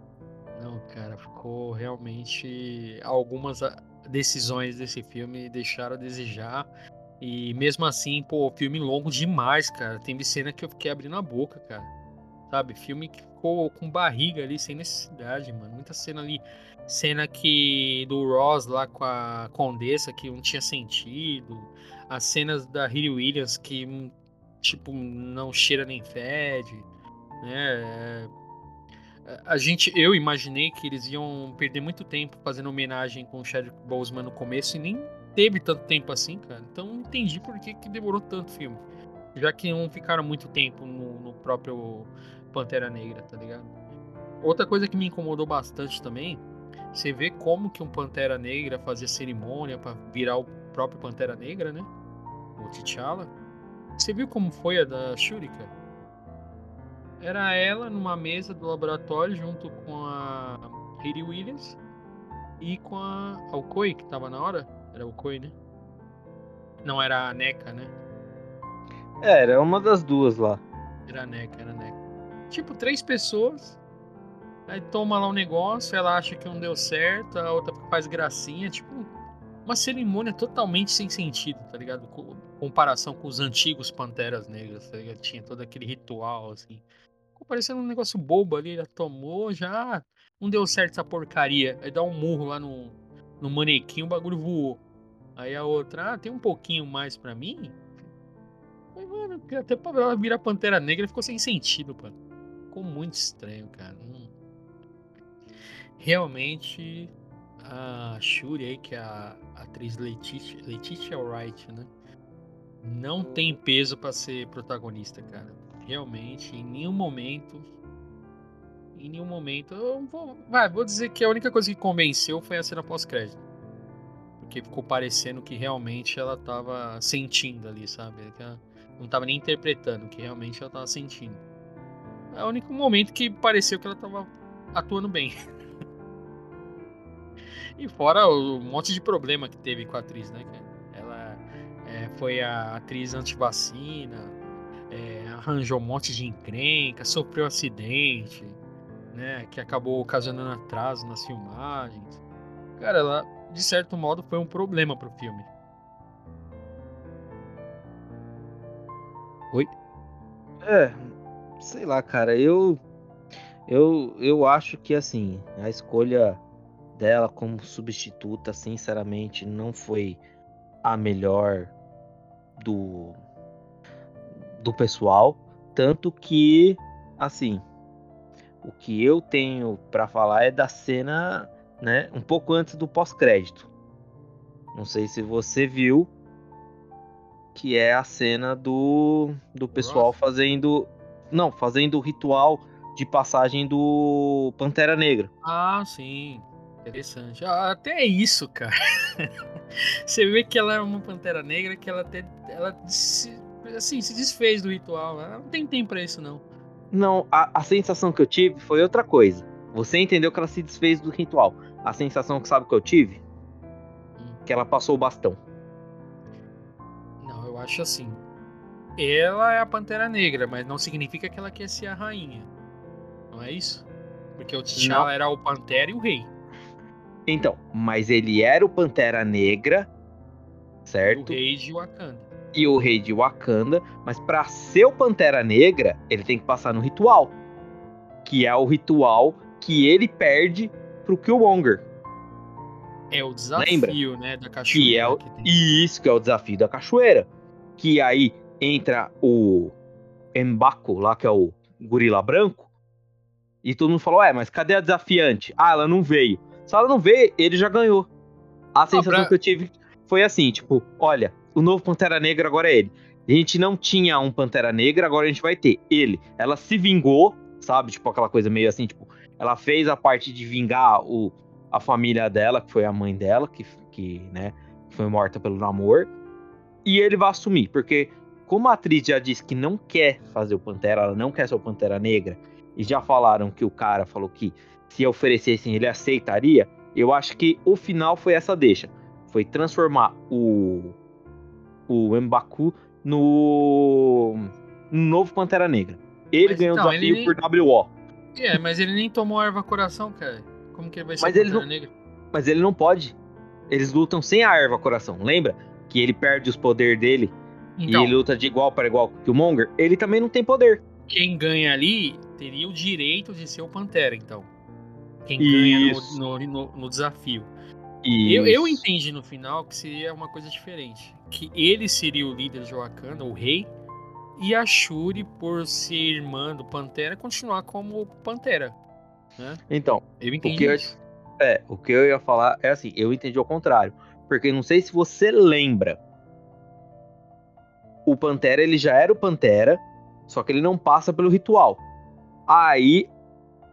ficou realmente algumas ah, decisões desse filme deixaram a desejar. E mesmo assim, pô, filme longo demais, cara. Tem cena que eu fiquei abrindo a boca, cara. Sabe? Filme que ficou com barriga ali, sem necessidade, mano. Muita cena ali. Cena que do Ross lá com a Condessa que não tinha sentido. As cenas da Hilly Williams que, tipo, não cheira nem fede. Né? A gente, eu imaginei que eles iam perder muito tempo fazendo homenagem com o Chadwick Boseman no começo e nem teve tanto tempo assim, cara. Então não entendi por que, que demorou tanto filme. Já que não ficaram muito tempo no, no próprio Pantera Negra, tá ligado? Outra coisa que me incomodou bastante também, você vê como que um Pantera Negra fazia cerimônia para virar o próprio Pantera Negra, né? O T'Challa. Você viu como foi a da Shuri, cara? Era ela numa mesa do laboratório junto com a Hayley Williams e com a Alcoy, que tava na hora. Era Alcoy, né? Não, era a NECA, né? É, era uma das duas lá. Era a NECA, era a NECA. Tipo, três pessoas. Aí toma lá um negócio, ela acha que não deu certo, a outra faz gracinha. Tipo, uma cerimônia totalmente sem sentido, tá ligado? Com comparação com os antigos Panteras Negras, tá ligado? Tinha todo aquele ritual, assim. Ficou parecendo um negócio bobo ali, já tomou, já não deu certo essa porcaria. Aí dá um murro lá no, no manequim, o bagulho voou. Aí a outra, ah, tem um pouquinho mais pra mim? Aí, mano, até pra ela virar Pantera Negra ficou sem sentido, pô. Ficou muito estranho, cara. Hum. Realmente, a Shuri aí, que é a atriz Letitia, Letitia Wright, né? Não tem peso para ser protagonista, cara realmente, em nenhum momento. Em nenhum momento. Eu vou, vai, vou dizer que a única coisa que convenceu foi a cena pós-crédito. Porque ficou parecendo que realmente ela tava sentindo ali, sabe? Ela não tava nem interpretando, que realmente ela tava sentindo. É o único momento que pareceu que ela tava atuando bem. E fora o monte de problema que teve com a atriz, né? Ela é, foi a atriz antivacina, é, arranjou um monte de encrenca, sofreu acidente, né? Que acabou ocasionando atraso nas filmagens. Cara, ela, de certo modo, foi um problema pro filme. Oi? É, sei lá, cara, eu eu eu acho que assim, a escolha dela como substituta, sinceramente, não foi a melhor do do pessoal, tanto que assim, o que eu tenho para falar é da cena, né, um pouco antes do pós-crédito. Não sei se você viu que é a cena do do pessoal fazendo não, fazendo o ritual de passagem do Pantera Negra. Ah, sim. Interessante. Ah, até isso, cara. Você vê que ela é uma pantera negra que ela até ela se, assim, se desfez do ritual. Ela não tem tempo pra isso, não. Não, a, a sensação que eu tive foi outra coisa. Você entendeu que ela se desfez do ritual. A sensação que sabe que eu tive? Hum. Que ela passou o bastão. Não, eu acho assim. Ela é a Pantera Negra, mas não significa que ela quer ser a rainha. Não é isso? Porque o T'Challa era o Pantera e o rei. Então, mas ele era o Pantera Negra, certo? E o rei de Wakanda. E o rei de Wakanda, mas para ser o Pantera Negra, ele tem que passar no ritual, que é o ritual que ele perde pro Killmonger. É o desafio, Lembra? né, da cachoeira. Que é o... Que Isso, que é o desafio da cachoeira. Que aí entra o Mbaku, lá que é o gorila branco, e todo mundo falou, é, mas cadê a desafiante? Ah, ela não veio. Se ela não veio, ele já ganhou. A sensação pra... que eu tive foi assim, tipo, olha, o novo Pantera Negra agora é ele. A gente não tinha um Pantera Negra, agora a gente vai ter ele. Ela se vingou, sabe? Tipo, aquela coisa meio assim, tipo, ela fez a parte de vingar o, a família dela, que foi a mãe dela, que, que né, foi morta pelo namoro. E ele vai assumir, porque como a atriz já disse que não quer fazer o Pantera, ela não quer ser o Pantera Negra, e já falaram que o cara falou que se oferecessem ele aceitaria, eu acho que o final foi essa deixa. Foi transformar o, o Mbaku no, no novo Pantera Negra. Ele mas ganhou então, o desafio nem... por WO. É, mas ele nem tomou erva coração, cara. Como que ele vai ser mas Pantera não... Negra? Mas ele não pode. Eles lutam sem a erva coração. Lembra? Que ele perde os poderes dele então, e ele luta de igual para igual com o Killmonger. Ele também não tem poder. Quem ganha ali teria o direito de ser o Pantera, então. Quem ganha no, no, no, desafio. Eu, eu entendi no final que seria uma coisa diferente. Que ele seria o líder de Wakanda, o rei, e a Shuri, por ser irmã do Pantera, continuar como Pantera. Né? Então, eu entendi. O que eu, é, o que eu ia falar é assim, eu entendi ao contrário. Porque não sei se você lembra. O Pantera, ele já era o Pantera, só que ele não passa pelo ritual. Aí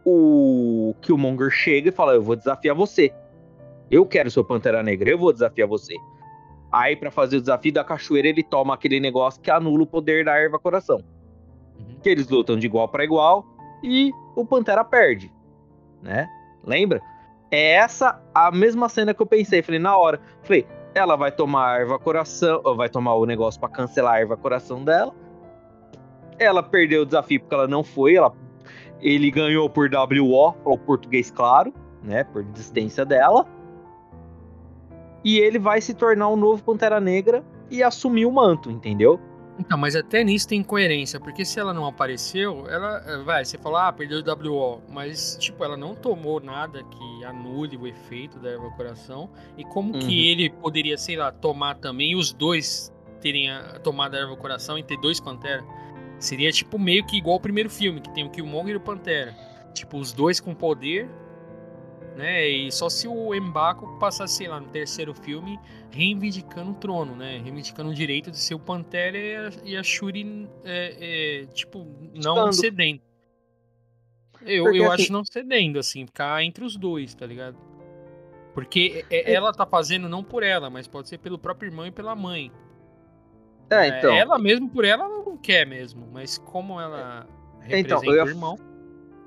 o Killmonger chega e fala: Eu vou desafiar você. Eu quero ser o Pantera Negra, eu vou desafiar você. Aí, para fazer o desafio da cachoeira, ele toma aquele negócio que anula o poder da erva coração. Uhum. Que eles lutam de igual para igual e o Pantera perde. Né? Lembra? É essa a mesma cena que eu pensei. Falei, na hora. Falei, ela vai tomar a erva coração, ou vai tomar o negócio para cancelar a erva coração dela. Ela perdeu o desafio porque ela não foi, ela ele ganhou por WO, o português claro, né? Por distância dela. E ele vai se tornar o um novo Pantera Negra e assumir o manto, entendeu? Então, mas até nisso tem incoerência, porque se ela não apareceu, ela eh, vai, você fala, ah, perdeu o WO, mas tipo, ela não tomou nada que anule o efeito da evaporação. E como uhum. que ele poderia, sei lá, tomar também os dois terem tomado a erva coração e ter dois Pantera? Seria tipo meio que igual o primeiro filme, que tem o Killmonger e o Pantera. Tipo, os dois com poder, né? E só se o Mbaku passasse, sei lá, no terceiro filme, reivindicando o trono, né? Reivindicando o direito de ser o Pantera e a, e a Shuri, é, é, tipo, não Estando. cedendo. Eu, eu assim... acho não cedendo, assim, ficar entre os dois, tá ligado? Porque é, ela tá fazendo não por ela, mas pode ser pelo próprio irmão e pela mãe. É, então. Ela mesmo por ela não quer mesmo, mas como ela representa então, eu ia... o irmão.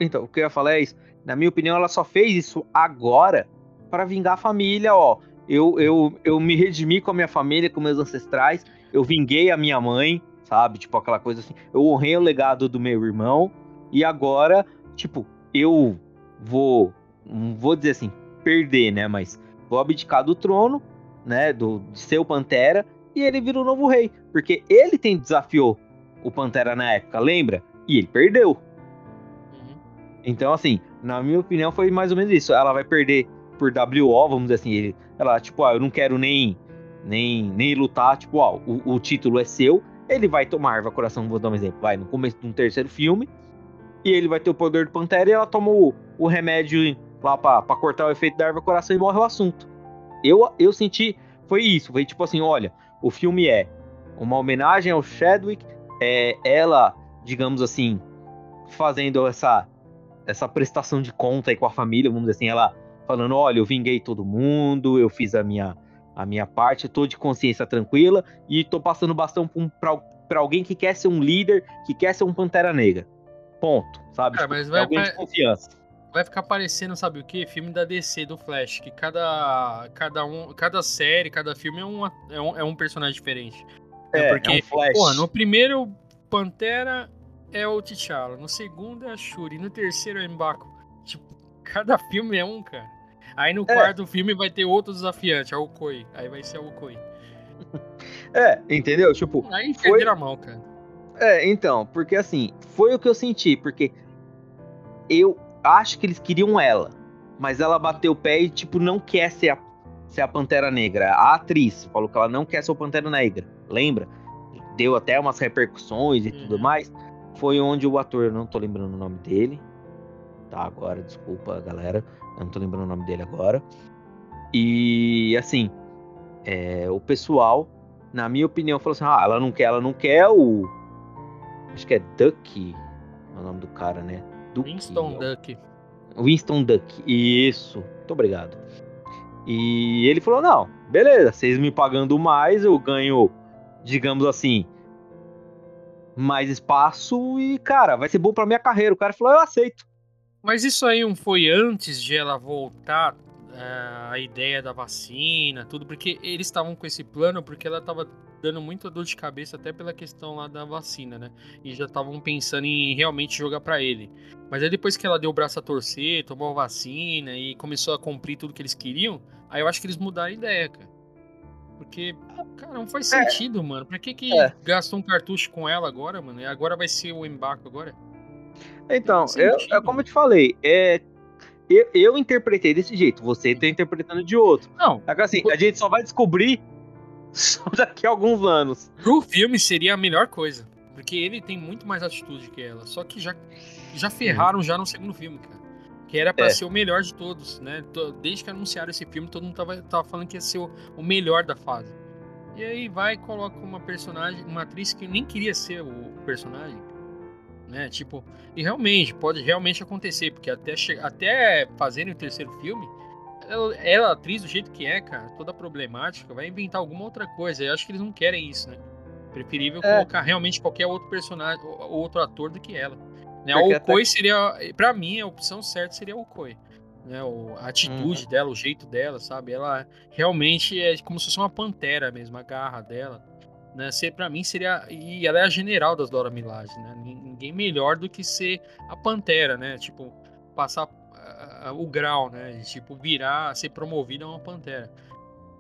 Então, o que eu ia falar é isso. Na minha opinião, ela só fez isso agora para vingar a família, ó. Eu, eu, eu me redimi com a minha família, com meus ancestrais, eu vinguei a minha mãe, sabe? Tipo, aquela coisa assim. Eu honrei o legado do meu irmão, e agora, tipo, eu vou, vou dizer assim, perder, né? Mas vou abdicar do trono, né? Do, de ser o Pantera, e ele vira o novo rei. Porque ele tem desafiou o Pantera na época, lembra? E ele perdeu. Uhum. Então, assim, na minha opinião, foi mais ou menos isso. Ela vai perder por WO, vamos dizer assim. Ele, ela, tipo, ah, eu não quero nem, nem, nem lutar. Tipo, ó, o, o título é seu. Ele vai tomar Arva Coração, vou dar um exemplo. Vai, no começo de um terceiro filme. E ele vai ter o poder do Pantera e ela toma o, o remédio lá pra, pra cortar o efeito da Arva Coração e morre o assunto. Eu, eu senti. Foi isso. Foi tipo assim: olha, o filme é uma homenagem ao Chadwick. É ela, digamos assim, fazendo essa essa prestação de conta aí com a família, vamos dizer assim, ela falando, olha, eu vinguei todo mundo, eu fiz a minha a minha parte, tô de consciência tranquila e tô passando bastão para alguém que quer ser um líder, que quer ser um Pantera Negra. Ponto, sabe? Cara, mas vai, alguém de confiança. Vai ficar parecendo, sabe o que? Filme da DC, do Flash, que cada, cada, um, cada série, cada filme é, uma, é, um, é um personagem diferente. É, é porque, é um Flash. Porra, no primeiro Pantera é o T'Challa, no segundo é a Shuri, no terceiro é o Mbaku. Tipo, cada filme é um, cara. Aí no é. quarto filme vai ter outro desafiante, a Okoi. Aí vai ser a Okoi. É, entendeu? Tipo. Aí foi... a mão, cara. É, então, porque assim, foi o que eu senti, porque eu acho que eles queriam ela, mas ela bateu o pé e, tipo, não quer ser a, ser a Pantera Negra. A atriz falou que ela não quer ser o Pantera Negra, lembra? Deu até umas repercussões e uhum. tudo mais. Foi onde o ator, eu não tô lembrando o nome dele, tá? Agora, desculpa, galera, eu não tô lembrando o nome dele agora. E, assim, é, o pessoal, na minha opinião, falou assim: ah, ela não quer, ela não quer o Acho que é Duck. É o nome do cara, né? Duck, Winston Duck. Winston Duck. Isso. Muito obrigado. E ele falou: não, beleza, vocês me pagando mais, eu ganho, digamos assim, mais espaço e, cara, vai ser bom pra minha carreira. O cara falou: eu aceito. Mas isso aí não foi antes de ela voltar é, a ideia da vacina, tudo, porque eles estavam com esse plano porque ela estava dando muita dor de cabeça até pela questão lá da vacina, né? E já estavam pensando em realmente jogar para ele. Mas aí depois que ela deu o braço a torcer, tomou a vacina e começou a cumprir tudo que eles queriam, aí eu acho que eles mudaram a ideia, cara. Porque, cara, não faz é. sentido, é. mano. Pra que que é. gastou um cartucho com ela agora, mano? E agora vai ser o embarque agora? Então, eu, é como eu te falei, é, eu, eu interpretei desse jeito, você tá interpretando de outro. Não. Agora assim, a gente só vai descobrir só daqui a alguns anos. Pro filme seria a melhor coisa. Porque ele tem muito mais atitude que ela. Só que já, já ferraram já no segundo filme, cara. Que era para é. ser o melhor de todos, né? Desde que anunciaram esse filme, todo mundo tava, tava falando que ia ser o, o melhor da fase. E aí vai e coloca uma personagem, uma atriz que nem queria ser o personagem né? Tipo, e realmente, pode realmente acontecer, porque até, até fazerem o terceiro filme, ela, ela, atriz do jeito que é, cara, toda problemática, vai inventar alguma outra coisa. Eu acho que eles não querem isso, né? Preferível é. colocar realmente qualquer outro personagem, outro ator do que ela. Né? O Okoi até... seria, para mim, a opção certa seria o Okoi. Né, o, a atitude uhum. dela, o jeito dela, sabe? Ela realmente é como se fosse uma pantera mesmo, a garra dela né? Ser para mim seria e ela é a general das Dora Milaje, né? Ninguém melhor do que ser a Pantera, né? Tipo passar uh, o grau, né? Tipo virar, ser promovida a uma Pantera.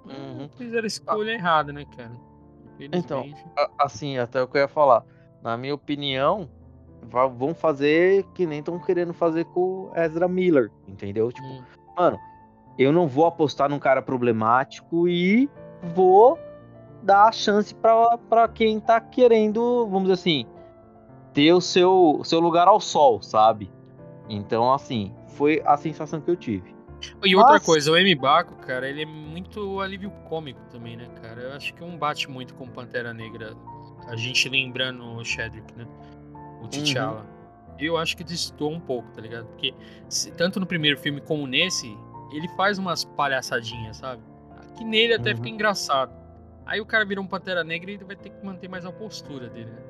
Uhum. Fizeram a escolha ah. errada, né, cara? Então, assim, até o que eu ia falar. Na minha opinião, vão fazer que nem estão querendo fazer com Ezra Miller, entendeu? Tipo, hum. mano, eu não vou apostar num cara problemático e vou dar a chance para quem tá querendo, vamos dizer assim, ter o seu, seu lugar ao sol, sabe? Então, assim, foi a sensação que eu tive. E outra Mas... coisa, o M. Baco, cara, ele é muito alívio cômico também, né, cara? Eu acho que um bate muito com Pantera Negra, a gente lembrando o Shedrick, né? O T'Challa. Uhum. Eu acho que distou um pouco, tá ligado? Porque se, tanto no primeiro filme como nesse, ele faz umas palhaçadinhas, sabe? Que nele até uhum. fica engraçado. Aí o cara vira um Pantera Negra e ele vai ter que manter mais a postura dele, né?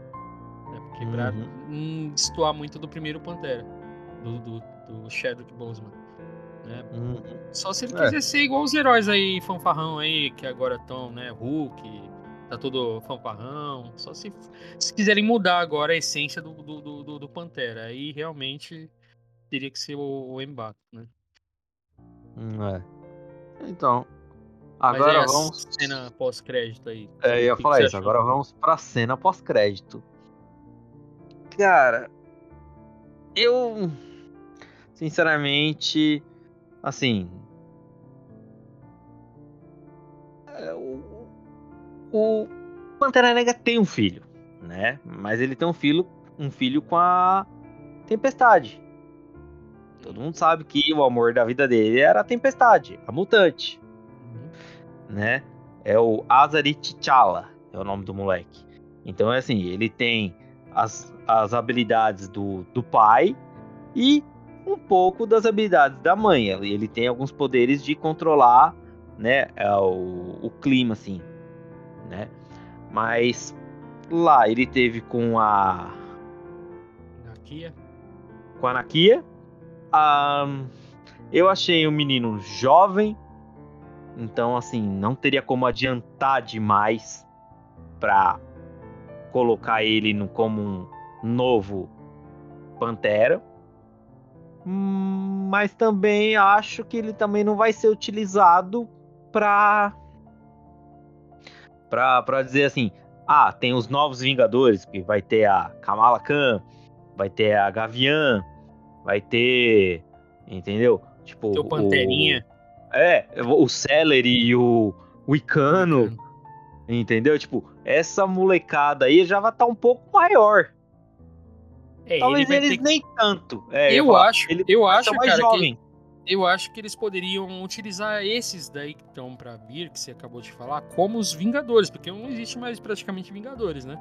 É porque uhum. pra não destoar muito do primeiro Pantera, do, do, do Chadwick Boseman. Né? Uhum. Só se ele É. quiser ser igual os heróis aí, fanfarrão aí, que agora estão, né? Hulk, tá todo fanfarrão. Só se, se quiserem mudar agora a essência do, do, do, do- Pantera. Aí realmente teria que ser o, o né? Hum, é. Então, agora vamos. cena pós-crédito aí. É, eu ia falar isso. achou? Agora vamos pra cena pós-crédito. Cara, eu. Sinceramente. Assim. é, O, Pantera Negra tem um filho, né? Mas ele tem um filho, um filho com a Tempestade. Todo mundo sabe que o amor da vida dele era a Tempestade, a mutante Uhum. né? É o Azari T'Challa, é o nome do moleque. Então é assim, ele tem as, as habilidades do, do pai e um pouco das habilidades da mãe. Ele, ele tem alguns poderes de controlar, né, é o, o clima assim, né? Mas lá ele teve com a Na Kia. com a Nakia. Eu achei o menino jovem, então assim não teria como adiantar demais pra colocar ele no, como um novo Pantera. Hum, Mas também acho que ele também não vai ser utilizado pra pra, pra dizer assim, ah, tem os novos Vingadores, que vai ter a Kamala Khan, vai ter a Gavião, vai ter, entendeu? Tipo, Teu Panterinha. O, é, o Celery e o, o Icano, entendeu? Tipo, essa molecada aí já vai estar um pouco maior. É, Talvez ele eles que- nem tanto. É, Eu falar, acho, eu vai acho, cara, que jovem. Eu acho que eles poderiam utilizar esses daí que estão pra vir, que você acabou de falar, como os Vingadores, porque não existe mais praticamente Vingadores, né?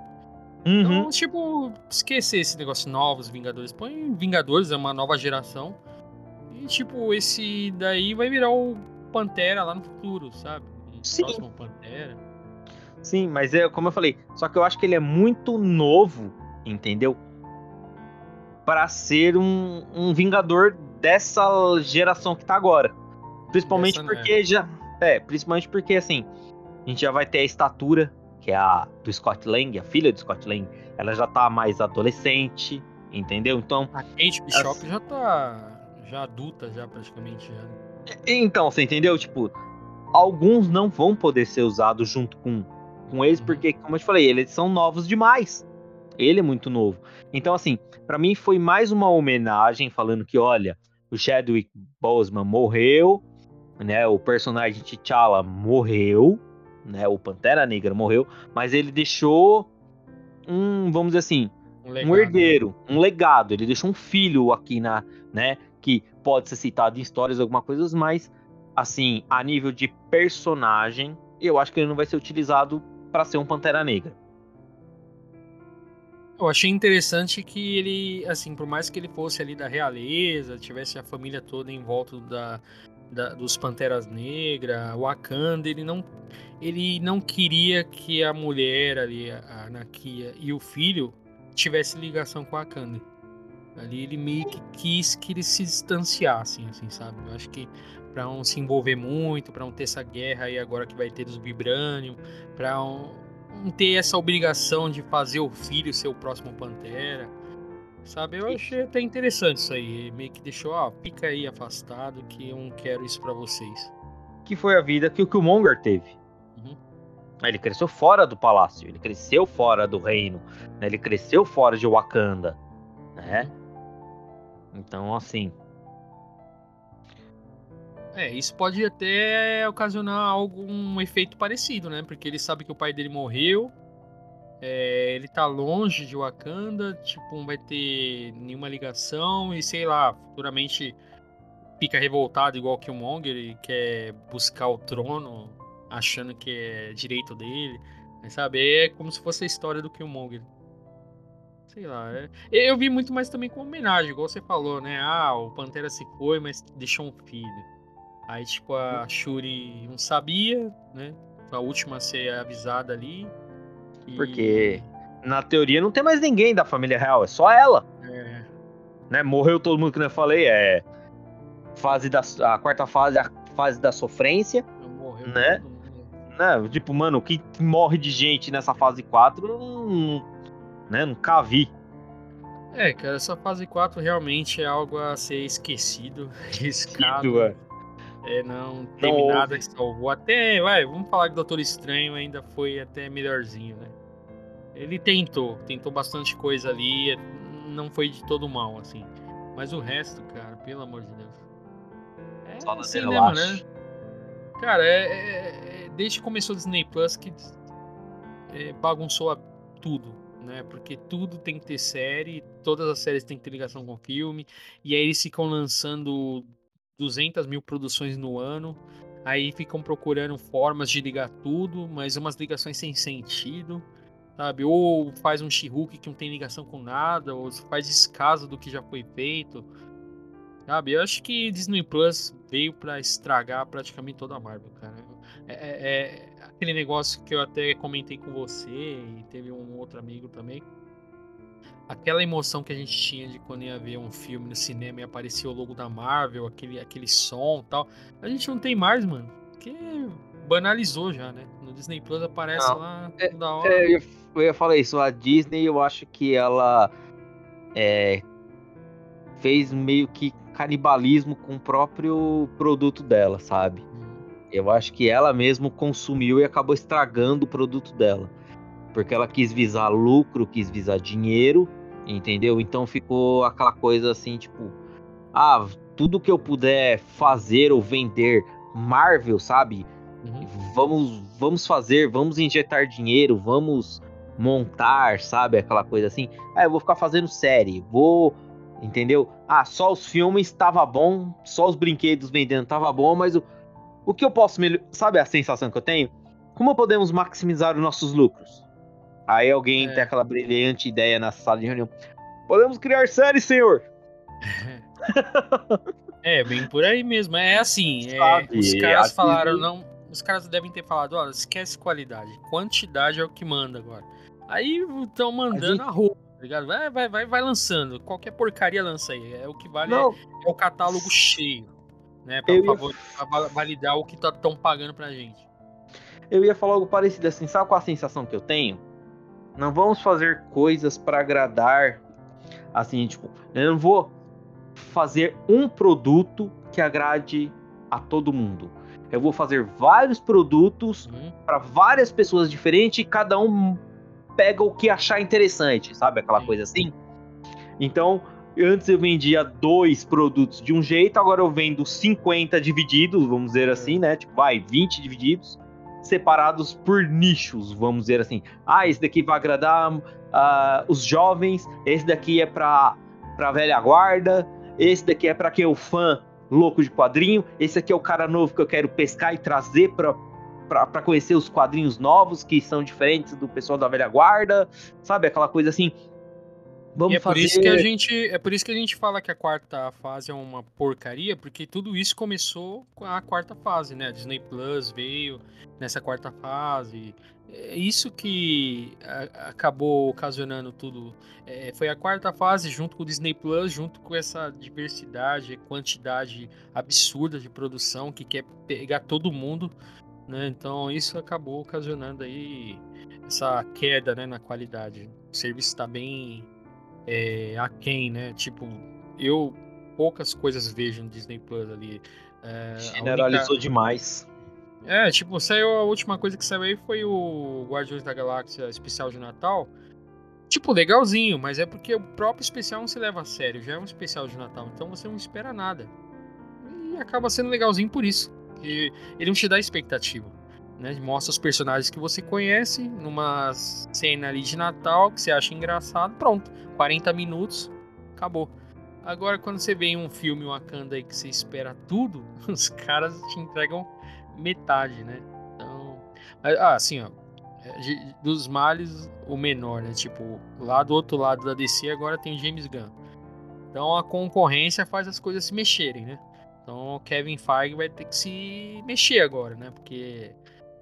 Uhum. Então, tipo, esquecer esse negócio novos Vingadores. Põe Vingadores, é uma nova geração. E, tipo, esse daí vai virar o Pantera lá no futuro, sabe? O Sim. próximo Pantera. Sim, mas é como eu falei, só que eu acho que ele é muito novo, entendeu? Pra ser um, um vingador dessa geração que tá agora. Principalmente Dessa, né? porque já. É, principalmente porque assim, a gente já vai ter a estatura, que é a do Scott Lang, a filha do Scott Lang, ela já tá mais adolescente, entendeu? Então, A Kate Bishop já tá já adulta, já praticamente. Já. Então, você entendeu? Tipo, alguns não vão poder ser usados junto com, com eles, Uhum. porque, como eu te falei, eles são novos demais. Ele é muito novo. Então, assim, pra mim foi mais uma homenagem falando que, olha, o Chadwick Boseman morreu, né? O personagem T'Challa morreu, né? O Pantera Negra morreu, mas ele deixou um, vamos dizer assim, um legado. herdeiro, um legado. Ele deixou um filho aqui na, né, que pode ser citado em histórias, alguma coisa, mas assim, a nível de personagem, eu acho que ele não vai ser utilizado para ser um Pantera Negra. Eu achei interessante que ele, assim, por mais que ele fosse ali da realeza, tivesse a família toda em volta da, da- dos Panteras Negras, Wakanda, ele não, ele não queria que a mulher ali, a a Nakia e o filho tivesse ligação com a Wakanda. Ali ele meio que quis que eles se distanciassem, assim, sabe? Eu acho que pra não se envolver muito, pra não ter essa guerra aí agora que vai ter dos Vibranium, não, não ter essa obrigação de fazer o filho ser o próximo Pantera. Sabe, eu achei até interessante isso aí. Meio que deixou, ó, fica aí afastado que eu não quero isso pra vocês. Que foi a vida que o Killmonger teve. Uhum. Ele cresceu fora do palácio, ele cresceu fora do reino, né? ele cresceu fora de Wakanda, né? Então, assim, É, isso pode até ocasionar algum efeito parecido, né? Porque ele sabe que o pai dele morreu, é, ele tá longe de Wakanda, tipo, não vai ter nenhuma ligação e sei lá, futuramente fica revoltado igual o Monger e quer buscar o trono achando que é direito dele, mas, sabe? É como se fosse a história do Killmonger. Sei lá, é... eu vi muito mais também como homenagem, igual você falou, né? Ah, o Pantera se foi, mas deixou um filho. Aí, tipo, a Shuri não sabia, né? A última a ser avisada ali. E- Porque- na teoria não tem mais ninguém da família real, é só ela. É, né? Morreu todo mundo que eu falei, é. fase da a quarta fase, a fase da sofrência, Morreu Né? né? Tipo, mano, o que morre de gente nessa fase 4, eu não, né, nunca vi. É, cara, essa fase 4 realmente é algo a ser esquecido, riscado. Ido, é. É, não teve houve. nada que salvou. Até, vai, vamos falar que o Doutor Estranho ainda foi até melhorzinho, né? Ele tentou, tentou bastante coisa ali, não foi de todo mal, assim. Mas o resto, cara, pelo amor de Deus. É Só cinema, abaixo. né? Cara, é, é- é- desde que começou o Disney Plus que é, bagunçou a- tudo, né? Porque tudo tem que ter série, todas as séries têm que ter ligação com filme, e aí eles ficam lançando 200 mil produções no ano, aí ficam procurando formas de ligar tudo, mas umas ligações sem sentido, sabe? Ou faz um she que não tem ligação com nada, ou faz descaso do que já foi feito. Sabe, eu acho que Disney Plus veio pra estragar praticamente toda a Marvel, cara. É, é- é aquele negócio que eu até comentei com você e teve um outro amigo também. Aquela emoção que a gente tinha de quando ia ver um filme no cinema e aparecia o logo da Marvel, aquele, aquele som e tal. A gente não tem mais, mano. Porque banalizou já, né? No Disney Plus aparece Não, lá é- toda hora. É, eu, ia, eu ia falar isso, a Disney, eu acho que ela é, fez meio que canibalismo com o próprio produto dela, sabe? Uhum. Eu acho que ela mesmo consumiu e acabou estragando o produto dela. Porque ela quis visar lucro, quis visar dinheiro, entendeu? Então ficou aquela coisa assim, tipo, ah, tudo que eu puder fazer ou vender Marvel, sabe? Uhum. Vamos, vamos fazer, vamos injetar dinheiro, vamos montar, sabe? Aquela coisa assim. Ah, eu vou ficar fazendo série, vou, entendeu? Ah, só os filmes tava bom, só os brinquedos vendendo tava bom, mas o, o que eu posso melhorar? Sabe a sensação que eu tenho? Como podemos maximizar os nossos lucros? Aí alguém É. tem aquela brilhante ideia na sala de reunião. Podemos criar série, senhor! É, bem por aí mesmo. É assim, é, Sabe, os caras a falaram, não. Os caras devem ter falado, olha, esquece qualidade. Quantidade é o que manda agora. Aí estão mandando gente- a roupa, tá ligado? Vai, vai, vai, vai lançando. Qualquer porcaria lança aí. É o que vale é, é o catálogo cheio. Né? Pra, Eu ia- favor, pra val- validar o que estão pagando pra gente. eu ia falar algo parecido assim, sabe qual a sensação que eu tenho? Não vamos fazer coisas para agradar, assim, tipo, eu não vou fazer um produto que agrade a todo mundo. Eu vou fazer vários produtos Uhum. para várias pessoas diferentes e cada um pega o que achar interessante, sabe? Aquela Sim. coisa assim. Então, antes eu vendia dois produtos de um jeito, agora eu vendo 50 divididos, vamos dizer assim, né? Tipo, vai, 20 divididos, separados por nichos, vamos dizer assim. Ah, esse daqui vai agradar ah, os jovens, esse daqui é pra, pra velha guarda, esse daqui é pra quem é o fã louco de quadrinho, esse aqui é o cara novo que eu quero pescar e trazer pra, pra conhecer os quadrinhos novos que são diferentes do pessoal da velha guarda, sabe? Aquela coisa assim. Vamos E é por fazer. isso que a gente, é por isso que a gente fala que a quarta fase é uma porcaria, porque tudo isso começou com a quarta fase, né? A Disney Plus veio nessa quarta fase. É isso que a- acabou ocasionando tudo. É, foi a quarta fase junto com o Disney Plus, junto com essa diversidade, quantidade absurda de produção que quer pegar todo mundo, né? Então isso acabou ocasionando aí essa queda, né, na qualidade. O serviço está bem é, aquém, né? Tipo, eu poucas coisas vejo no Disney Plus ali. É, a Generalizou demais. única- É, tipo, saiu a última coisa que saiu aí foi o Guardiões da Galáxia especial de Natal. Tipo, legalzinho, mas é porque o próprio especial não se leva a sério, já é um especial de Natal, então você não espera nada. E acaba sendo legalzinho por isso. Que ele não te dá expectativa. Né? Mostra os personagens que você conhece numa cena ali de Natal que você acha engraçado, pronto. 40 minutos, acabou. Agora, quando você vê em um filme Wakanda aí que você espera tudo, os caras te entregam metade, né? Então. Ah, assim, ó. de- Dos males, o menor, né? Tipo, lá do outro lado da DC agora tem James Gunn. Então a concorrência faz as coisas se mexerem, né? Então o Kevin Feige vai ter que se mexer agora, né? Porque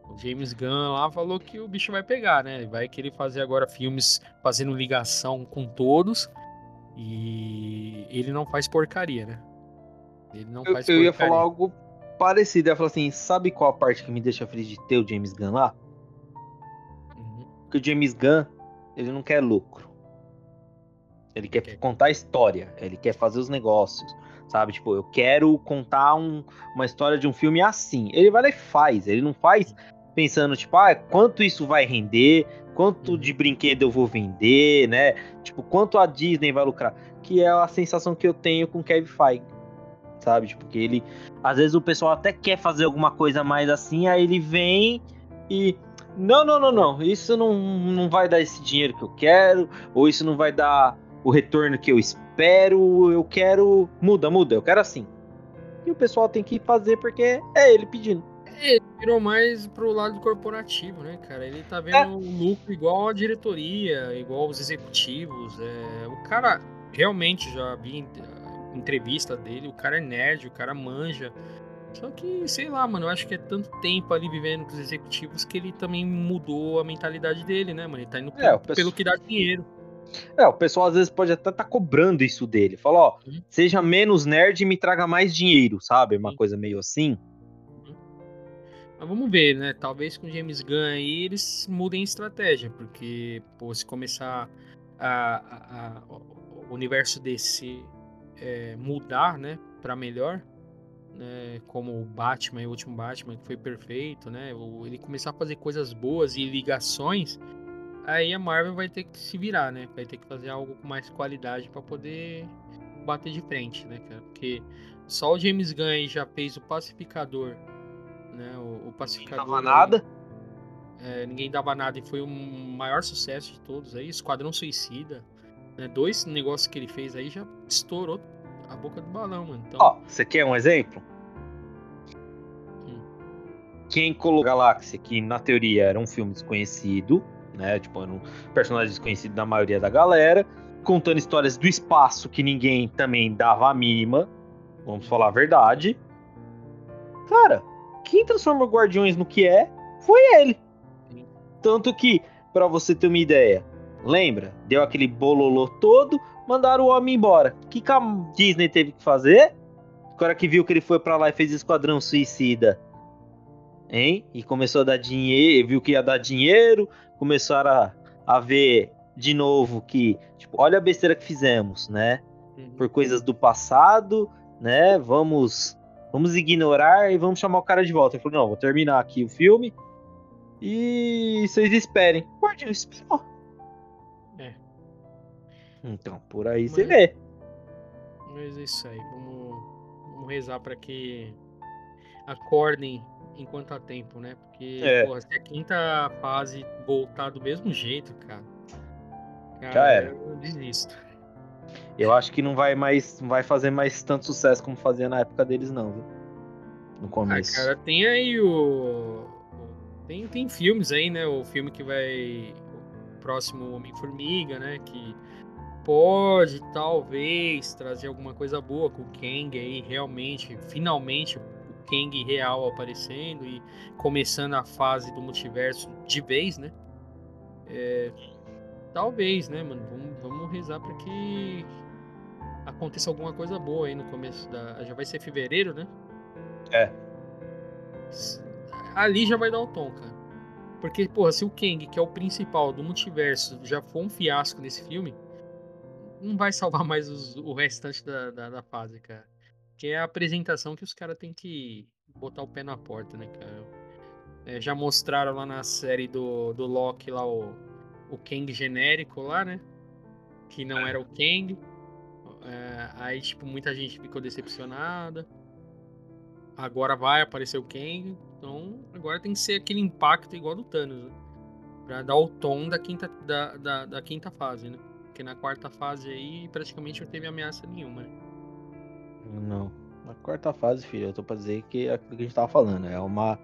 o James Gunn lá falou que o bicho vai pegar, né? Ele vai querer fazer agora filmes fazendo ligação com todos. E ele não faz porcaria, né? Ele não Eu, faz eu ia porcaria. falar algo parecido. Eu ia falar assim: sabe qual a parte que me deixa feliz de ter o James Gunn lá? Uhum. Porque o James Gunn, ele não quer lucro. Ele quer Ok. contar a história, ele quer fazer os negócios, sabe? Tipo, eu quero contar um- uma história de um filme assim. Ele vai lá e faz, ele não faz pensando, tipo, ah, quanto isso vai render, quanto Uhum. de brinquedo eu vou vender, né? Tipo, quanto a Disney vai lucrar. Que é a sensação que eu tenho com Kevin Feige, sabe? Tipo, que ele, às vezes o pessoal até quer fazer alguma coisa mais assim, aí ele vem e não, não, não, não. Isso não, não vai dar esse dinheiro que eu quero, ou isso não vai dar o retorno que eu espero. Eu quero. Muda, muda, eu quero assim. E o pessoal tem que fazer porque é ele pedindo. Ele virou mais pro lado corporativo, né, cara? Ele tá vendo É. o lucro igual a diretoria, igual os executivos. É... O cara realmente já vi em- entrevista dele, o cara é nerd, o cara manja. Só que, sei lá, mano, eu acho que é tanto tempo ali vivendo com os executivos que ele também mudou a mentalidade dele, né, mano? Ele tá indo É, pelo, pessoal- pelo que dá dinheiro. É, o pessoal às vezes pode até estar cobrando isso dele. Fala, ó, Uhum. seja menos nerd e me traga mais dinheiro, sabe? Uma coisa meio assim. Mas vamos ver, né? Talvez com o James Gunn aí eles mudem a estratégia, porque, pô, se começar a, a- a- o universo desse é, mudar, né, pra melhor, né, como o Batman o último Batman, que foi perfeito, né? Ele começar a fazer coisas boas e ligações, aí a Marvel vai ter que se virar, né? Vai ter que fazer algo com mais qualidade pra poder bater de frente, né, cara? Porque só o James Gunn já fez o Pacificador, né? O, o Pacificador. tava aí, nada. é, ninguém dava nada e foi o maior sucesso de todos aí. Esquadrão Suicida. Né? Dois negócios que ele fez aí já estourou a boca do balão, mano. Então, Ó, você quer um exemplo? Hum. Quem colocou Galáxia, que na teoria era um filme desconhecido, né? Tipo, era um personagem desconhecido da maioria da galera, contando histórias do espaço que ninguém também dava a mínima. Vamos falar a verdade. Cara, quem transformou Guardiões no que é foi ele. Tanto que, pra você ter uma ideia, lembra? Deu aquele bololô todo, mandaram o homem embora. O que, que a Disney teve que fazer? O cara que viu que ele foi pra lá e fez Esquadrão Suicida. Hein? E começou a dar dinheiro, viu que ia dar dinheiro, começaram a, a ver de novo que, tipo, olha a besteira que fizemos, né? uhum. Por coisas do passado, né? Vamos vamos ignorar e vamos chamar o cara de volta. Ele falou, não, vou terminar aqui o filme e vocês esperem. Guardião esperou. É. Então, por aí você Mas- vê. Mas é isso aí. Vamos, vamos rezar pra que acordem enquanto há tempo, né? Porque, É. porra, se a quinta fase voltar do mesmo jeito, cara. cara Já era. Eu desisto. Eu acho que não vai mais, não vai fazer mais tanto sucesso como fazia na época deles, não, viu? No Ah, começo. cara, tem aí o. o- Tem, tem filmes aí, né? O filme que vai. O próximo Homem-Formiga, né? Que pode, talvez, trazer alguma coisa boa com o Kang aí, realmente, finalmente, o Kang real aparecendo e começando a fase do multiverso de vez, né? É, talvez, né, mano? Vamos, vamos rezar pra que aconteça alguma coisa boa aí no começo da. Já vai ser fevereiro, né? É. Ali já vai dar o tom, cara. Porque, porra, se o Kang, que é o principal do multiverso, já for um fiasco nesse filme, não vai salvar mais os- o restante da, da, da fase, cara. Que é a apresentação que os caras têm que botar o pé na porta, né, cara? É, já mostraram lá na série do, do Loki lá o, o Kang genérico lá, né? Que não era o Kang. É, aí, tipo, muita gente ficou decepcionada. Agora vai aparecer o Kang. Então, agora tem que ser aquele impacto igual do Thanos, né? Pra dar o tom da quinta, da, da, da quinta fase, né? Porque na quarta fase aí praticamente não teve ameaça nenhuma, né? Não. Na quarta fase, filho, eu tô pra dizer que é aquilo que a gente tava falando. É uma,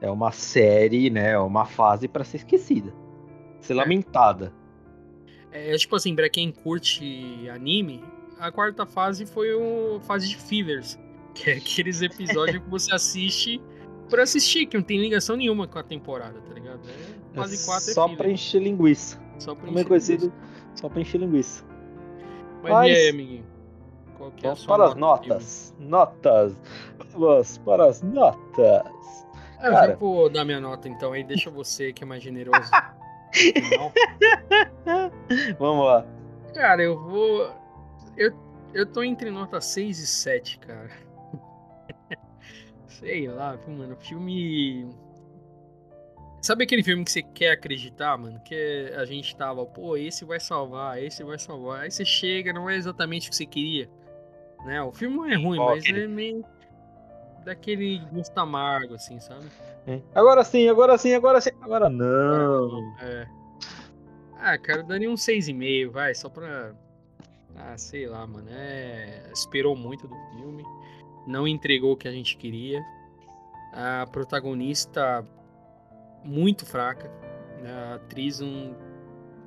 é uma série, né? É uma fase pra ser esquecida. Ser lamentada. É tipo assim, pra quem curte anime, a quarta fase foi o fase de fillers. Que é aqueles episódios que você assiste por assistir, que não tem ligação nenhuma com a temporada, tá ligado? É, fase 4 é só filler. pra encher linguiça. Só pra é encher conhecido, linguiça. só pra encher linguiça. Mas, Mas- e aí, amiguinho? Qual que é a Vamos para as notas. Notas. Vamos para as notas. Ah, Eu Cara. vou dar minha nota então, aí deixa você que é mais generoso. Vamos lá. Cara, eu vou. Eu, eu tô entre nota 6 e 7, cara. Sei lá, mano. Filme. Sabe aquele filme que você quer acreditar, mano? Que a gente tava, pô, esse vai salvar, esse vai salvar. Aí você chega, não é exatamente o que você queria. Né? O filme não é ruim, Ó, mas aquele- é meio. Daquele gosto amargo, assim, sabe? Agora sim, agora sim, agora sim. Agora não. É. Ah, cara, eu daria um 6,5, vai, só pra. Ah, sei lá, mano. É... Esperou muito do filme. Não entregou o que a gente queria. A protagonista muito fraca. A atriz não,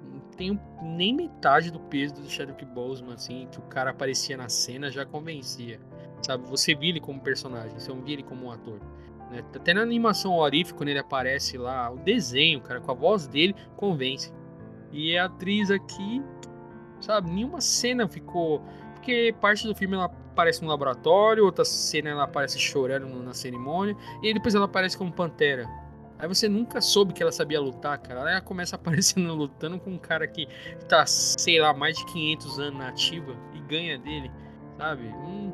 não tem nem metade do peso do Chadwick Boseman, assim, que o cara aparecia na cena já convencia. Sabe? Você via ele como personagem, você não via ele como um ator. né? Até na animação Orif, quando ele aparece lá, o desenho, cara, com a voz dele, convence. E a atriz aqui, sabe, nenhuma cena ficou. Porque parte do filme ela aparece no laboratório, outra cena ela aparece chorando na cerimônia, e depois ela aparece como pantera. Aí você nunca soube que ela sabia lutar, cara. Aí ela começa aparecendo lutando com um cara que tá, sei lá, mais de 500 anos na ativa e ganha dele, sabe? Hum,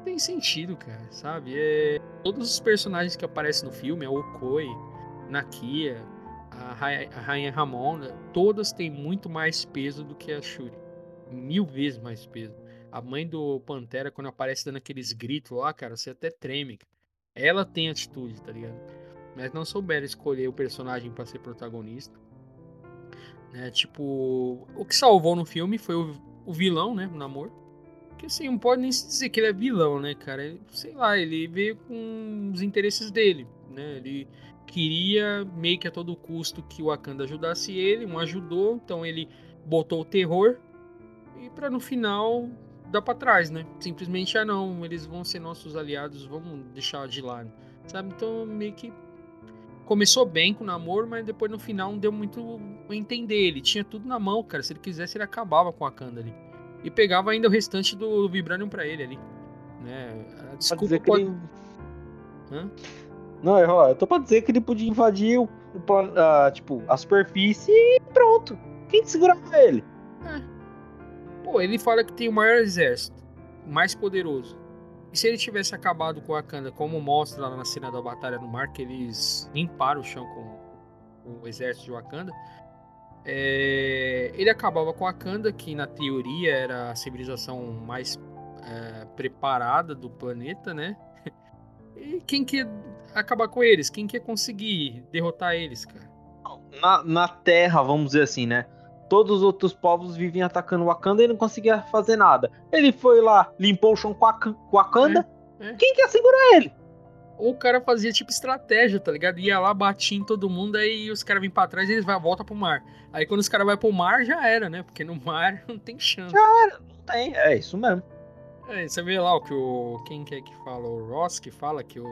tem sentido, cara, sabe? É, todos os personagens que aparecem no filme, a Okoi, Nakia, a a Rainha Ramonda, todas têm muito mais peso do que a Shuri. Mil vezes mais peso. A mãe do Pantera, quando aparece dando aqueles gritos lá, cara, você até treme. Ela tem atitude, tá ligado? Mas não souberam escolher o personagem pra ser protagonista. Né? Tipo, o que salvou no filme foi o, o vilão, né? O namoro. Que assim, não pode nem se dizer que ele é vilão, né, cara? Ele, sei lá, ele veio com os interesses dele, né? Ele queria meio que a todo custo que o Wakanda ajudasse ele, um ajudou, então ele botou o terror e pra no final dar pra trás, né? Simplesmente, ah não, eles vão ser nossos aliados, vamos deixar de lado, sabe? Então meio que começou bem com o namoro, mas depois no final não deu muito a entender. Ele tinha tudo na mão, cara. Se ele quisesse, ele acabava com a Wakanda ali. E pegava ainda o restante do Vibranium pra ele ali. Né? A Desculpa pode... ele... Não, é, ó, eu tô pra dizer que ele podia invadir o, ah, tipo, a superfície e pronto. Quem que segurava ele? Pô, ele fala que tem o maior exército, o mais poderoso. E se ele tivesse acabado com a Wakanda, como mostra lá na cena da Batalha no Mar, que eles limparam o chão com o exército de Wakanda, é, ele acabava com a Wakanda, que na teoria era a civilização mais é, preparada do planeta, né? E quem que acabar com eles? Quem que ia conseguir derrotar eles, cara? Na, na Terra, vamos dizer assim, né? Todos os outros povos viviam atacando o Wakanda e não conseguia fazer nada. Ele foi lá, limpou o chão com a com Wakanda. É, é. Quem que ia segurar ele? Ou o cara fazia tipo estratégia, tá ligado? Ia lá, batia em todo mundo, aí os caras vêm pra trás e eles vai, volta pro mar. Aí quando os caras vão pro mar, já era, né? Porque no mar não tem chance. Não tem, é isso mesmo. É, você vê lá o que o. Quem que é que fala? O Ross que fala que o.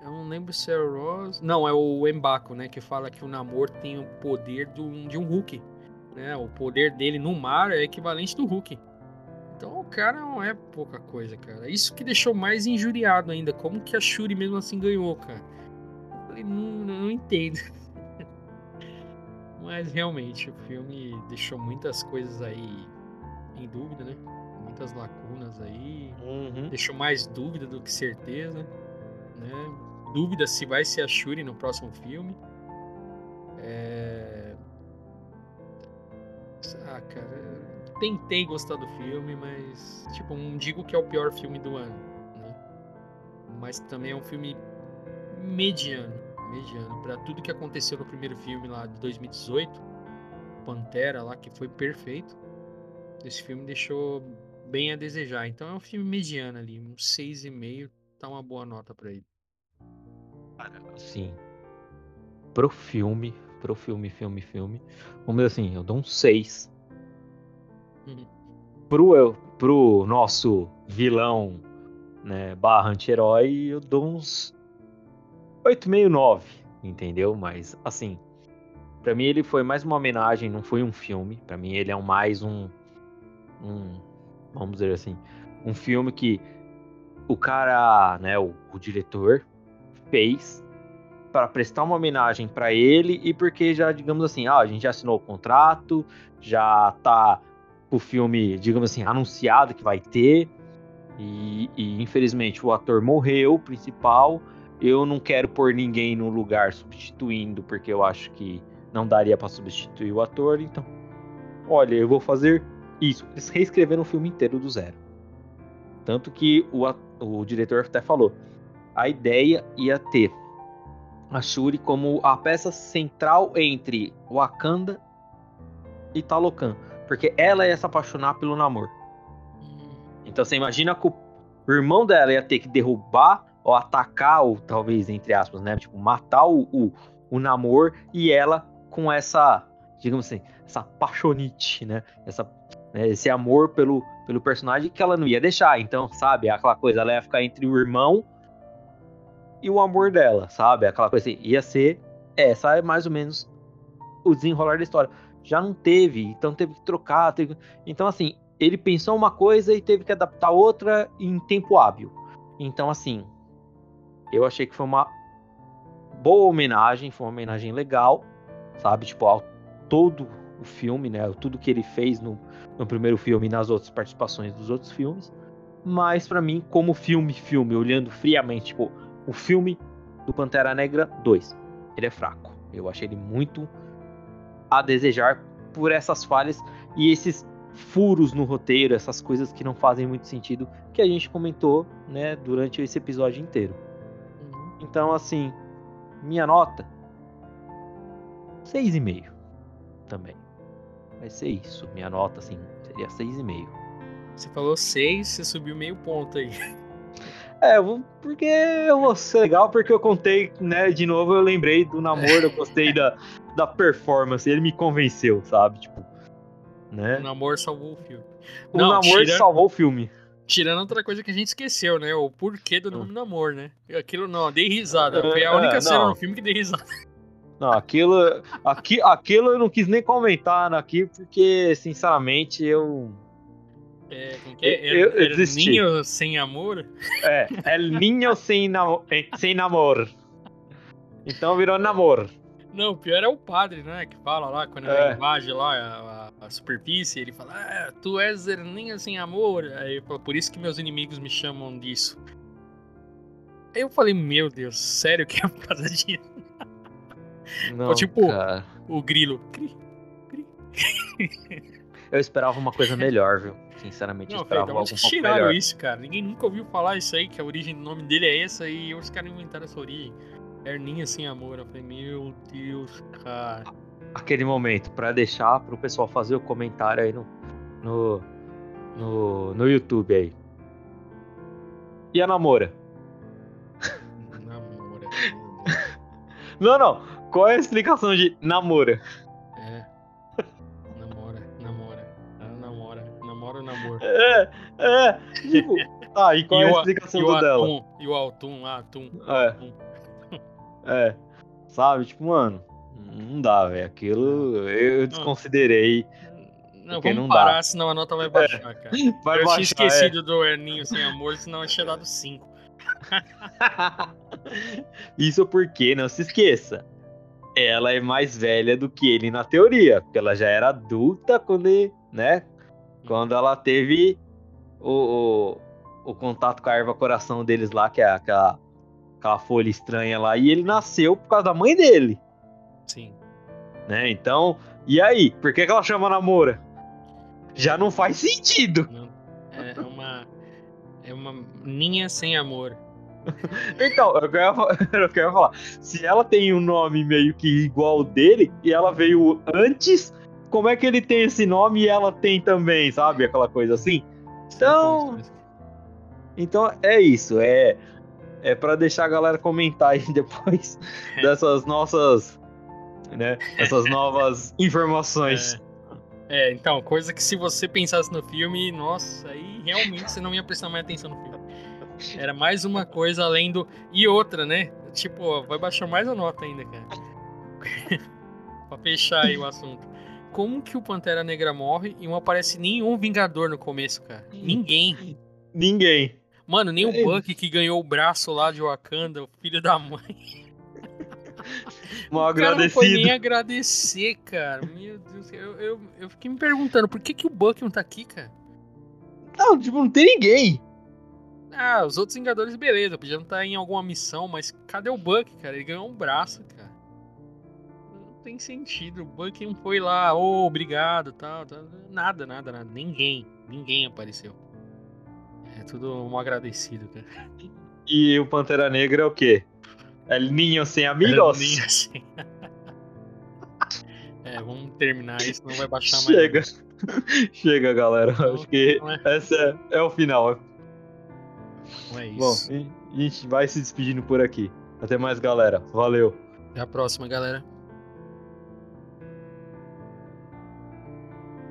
Eu não lembro se é o Ross. Não, é o Embaco, né? Que fala que o Namor tem o poder do, de um Hulk. Né? O poder dele no mar é equivalente do Hulk. Então o cara não é pouca coisa, cara. Isso que deixou mais injuriado ainda. Como que a Shuri mesmo assim ganhou, cara? Eu falei, não, não entendo. Mas realmente o filme deixou muitas coisas aí em dúvida, né? Muitas lacunas aí. Uhum. Deixou mais dúvida do que certeza, né? Dúvida se vai ser a Shuri no próximo filme. É... Ah, cara, tentei gostar do filme, mas tipo, não digo que é o pior filme do ano, né? Mas também é um filme mediano, mediano para tudo que aconteceu no primeiro filme lá de 2018, Pantera lá que foi perfeito. Esse filme deixou bem a desejar. Então é um filme mediano ali, um 6,5 tá uma boa nota pra ele. Assim, pro filme, pro filme, filme, filme, vamos dizer assim, eu dou um 6. Pro, pro nosso vilão, né, barra anti-herói, eu dou uns 8,5, 9, entendeu? Mas, assim, pra mim ele foi mais uma homenagem, não foi um filme. Pra mim ele é um mais um, um vamos dizer assim, um filme que o cara, né, o, o diretor fez para prestar uma homenagem para ele e porque já, digamos assim, ah, a gente já assinou o contrato, já tá o filme, digamos assim, anunciado que vai ter. E, e, infelizmente o ator morreu, o principal. Eu não quero pôr ninguém no lugar substituindo, porque eu acho que não daria para substituir o ator. Então, olha, eu vou fazer isso. Eles reescreveram o filme inteiro do zero. Tanto que o, o diretor até falou: a ideia ia ter a Shuri como a peça central entre Wakanda e Talocan. Porque ela ia se apaixonar pelo namoro. Então você imagina que o irmão dela ia ter que derrubar ou atacar, ou talvez, entre aspas, né? Tipo, matar o, o, o namor e ela com essa, digamos assim, essa paixonite, né? Essa, né? Esse amor pelo, pelo personagem que ela não ia deixar. Então, sabe, aquela coisa, ela ia ficar entre o irmão e o amor dela, sabe? Aquela coisa assim, ia ser essa é mais ou menos o desenrolar da história. Já não teve, então teve que trocar. Teve... Então, assim, ele pensou uma coisa e teve que adaptar outra em tempo hábil. Então, assim, eu achei que foi uma boa homenagem, foi uma homenagem legal, sabe? Tipo, ao todo o filme, né? Tudo que ele fez no, no primeiro filme e nas outras participações dos outros filmes. Mas para mim, como filme, filme, olhando friamente, tipo, o filme do Pantera Negra 2, ele é fraco. Eu achei ele muito a desejar por essas falhas e esses furos no roteiro, essas coisas que não fazem muito sentido, que a gente comentou, né, durante esse episódio inteiro. Uhum. Então, assim, minha nota 6,5 também. Vai ser isso. Minha nota, assim, seria 6,5. Você falou 6, você subiu meio ponto aí. É, porque eu vou ser legal, porque eu contei, né, de novo, eu lembrei do namoro, eu gostei da, da performance, ele me convenceu, sabe? Tipo, né? O namoro salvou o filme. O Não, namoro tirando, salvou o filme. Tirando outra coisa que a gente esqueceu, né? O porquê do nome hum. namoro, né? Aquilo não, dei risada. Foi a única é, cena no filme que dei risada. Não, aquilo, aqui, aquilo eu não quis nem comentar aqui, porque, sinceramente, eu. É, é? Eu, eu, eu Ninho sem amor? É, El Ninho sem, namo sem namoro. Então virou namoro. Não, o pior é o padre, né? Que fala lá, quando é. ele invade lá a, a, superfície, ele fala, ah, tu és erninha sem amor. Aí ele fala, por isso que meus inimigos me chamam disso. Aí eu falei, meu Deus, sério que é por causa disso? Não, tipo, cara. o grilo. Eu esperava uma coisa melhor, viu? Sinceramente, não, esperava algo um pouco tiraram melhor. isso, cara. Ninguém nunca ouviu falar isso aí, que a origem do nome dele é essa, e os caras inventaram essa origem. Erninha sem amor. Eu falei, meu Deus, cara. Aquele momento, para deixar pro pessoal fazer o comentário aí no, no, no, no YouTube aí. E a namora? Namora. não, não. Qual é a explicação de namora? É, é. Tipo, tá, e qual e é a explicação o, do dela? Atum, e o Altum, Atum. É. Atum. É. Sabe? Tipo, mano, não dá, velho. Aquilo eu desconsiderei. Não, vamos não parar, dá. senão a nota vai baixar, é. cara. Vai eu baixar, tinha esquecido é. do Erninho sem amor, senão eu tinha dado 5. Isso porque, não se esqueça, ela é mais velha do que ele na teoria, porque ela já era adulta quando, ele, né? Quando ela teve o, o, o contato com a erva coração deles lá, que é aquela aquela folha estranha lá, e ele nasceu por causa da mãe dele. Sim. Né? Então, e aí? Por que, que ela chama Namora? Já não faz sentido. Não. É uma. É uma ninha sem amor. então, eu quero, eu quero falar. Se ela tem um nome meio que igual dele, e ela veio antes, como é que ele tem esse nome e ela tem também, sabe? Aquela coisa assim. Então. Então é isso. É é para deixar a galera comentar aí depois dessas nossas, né, essas novas informações. É. é. então, coisa que se você pensasse no filme, nossa, aí realmente você não ia prestar mais atenção no filme. Era mais uma coisa além do. E outra, né? Tipo, vai baixar mais a nota ainda, cara. pra fechar aí o assunto. Como que o Pantera Negra morre e não aparece nenhum Vingador no começo, cara? Ninguém. Ninguém. Mano, nem É. o Buck que ganhou o braço lá de Wakanda, o filho da mãe. Mal O cara não foi agradecido. nem agradecer, cara. Meu Deus, eu, eu, eu fiquei me perguntando, por que, que o Buck não tá aqui, cara? Não, tipo, não tem ninguém. Ah, os outros Vingadores, beleza, podiam estar em alguma missão, mas cadê o Buck, cara? Ele ganhou um braço, cara. Tem sentido. O Buck não foi lá, ô, obrigado, tal, tal. Nada, nada, nada. Ninguém, ninguém apareceu. É tudo um agradecido, cara. E o Pantera Negra é o quê? É ninho sem amigos? Nem assim. É, vamos terminar isso, não vai baixar mais. Chega. Chega, galera. Não, Acho que é. essa é, é o final. Não é Bom, isso. a gente vai se despedindo por aqui. Até mais, galera. Valeu. Até a próxima, galera.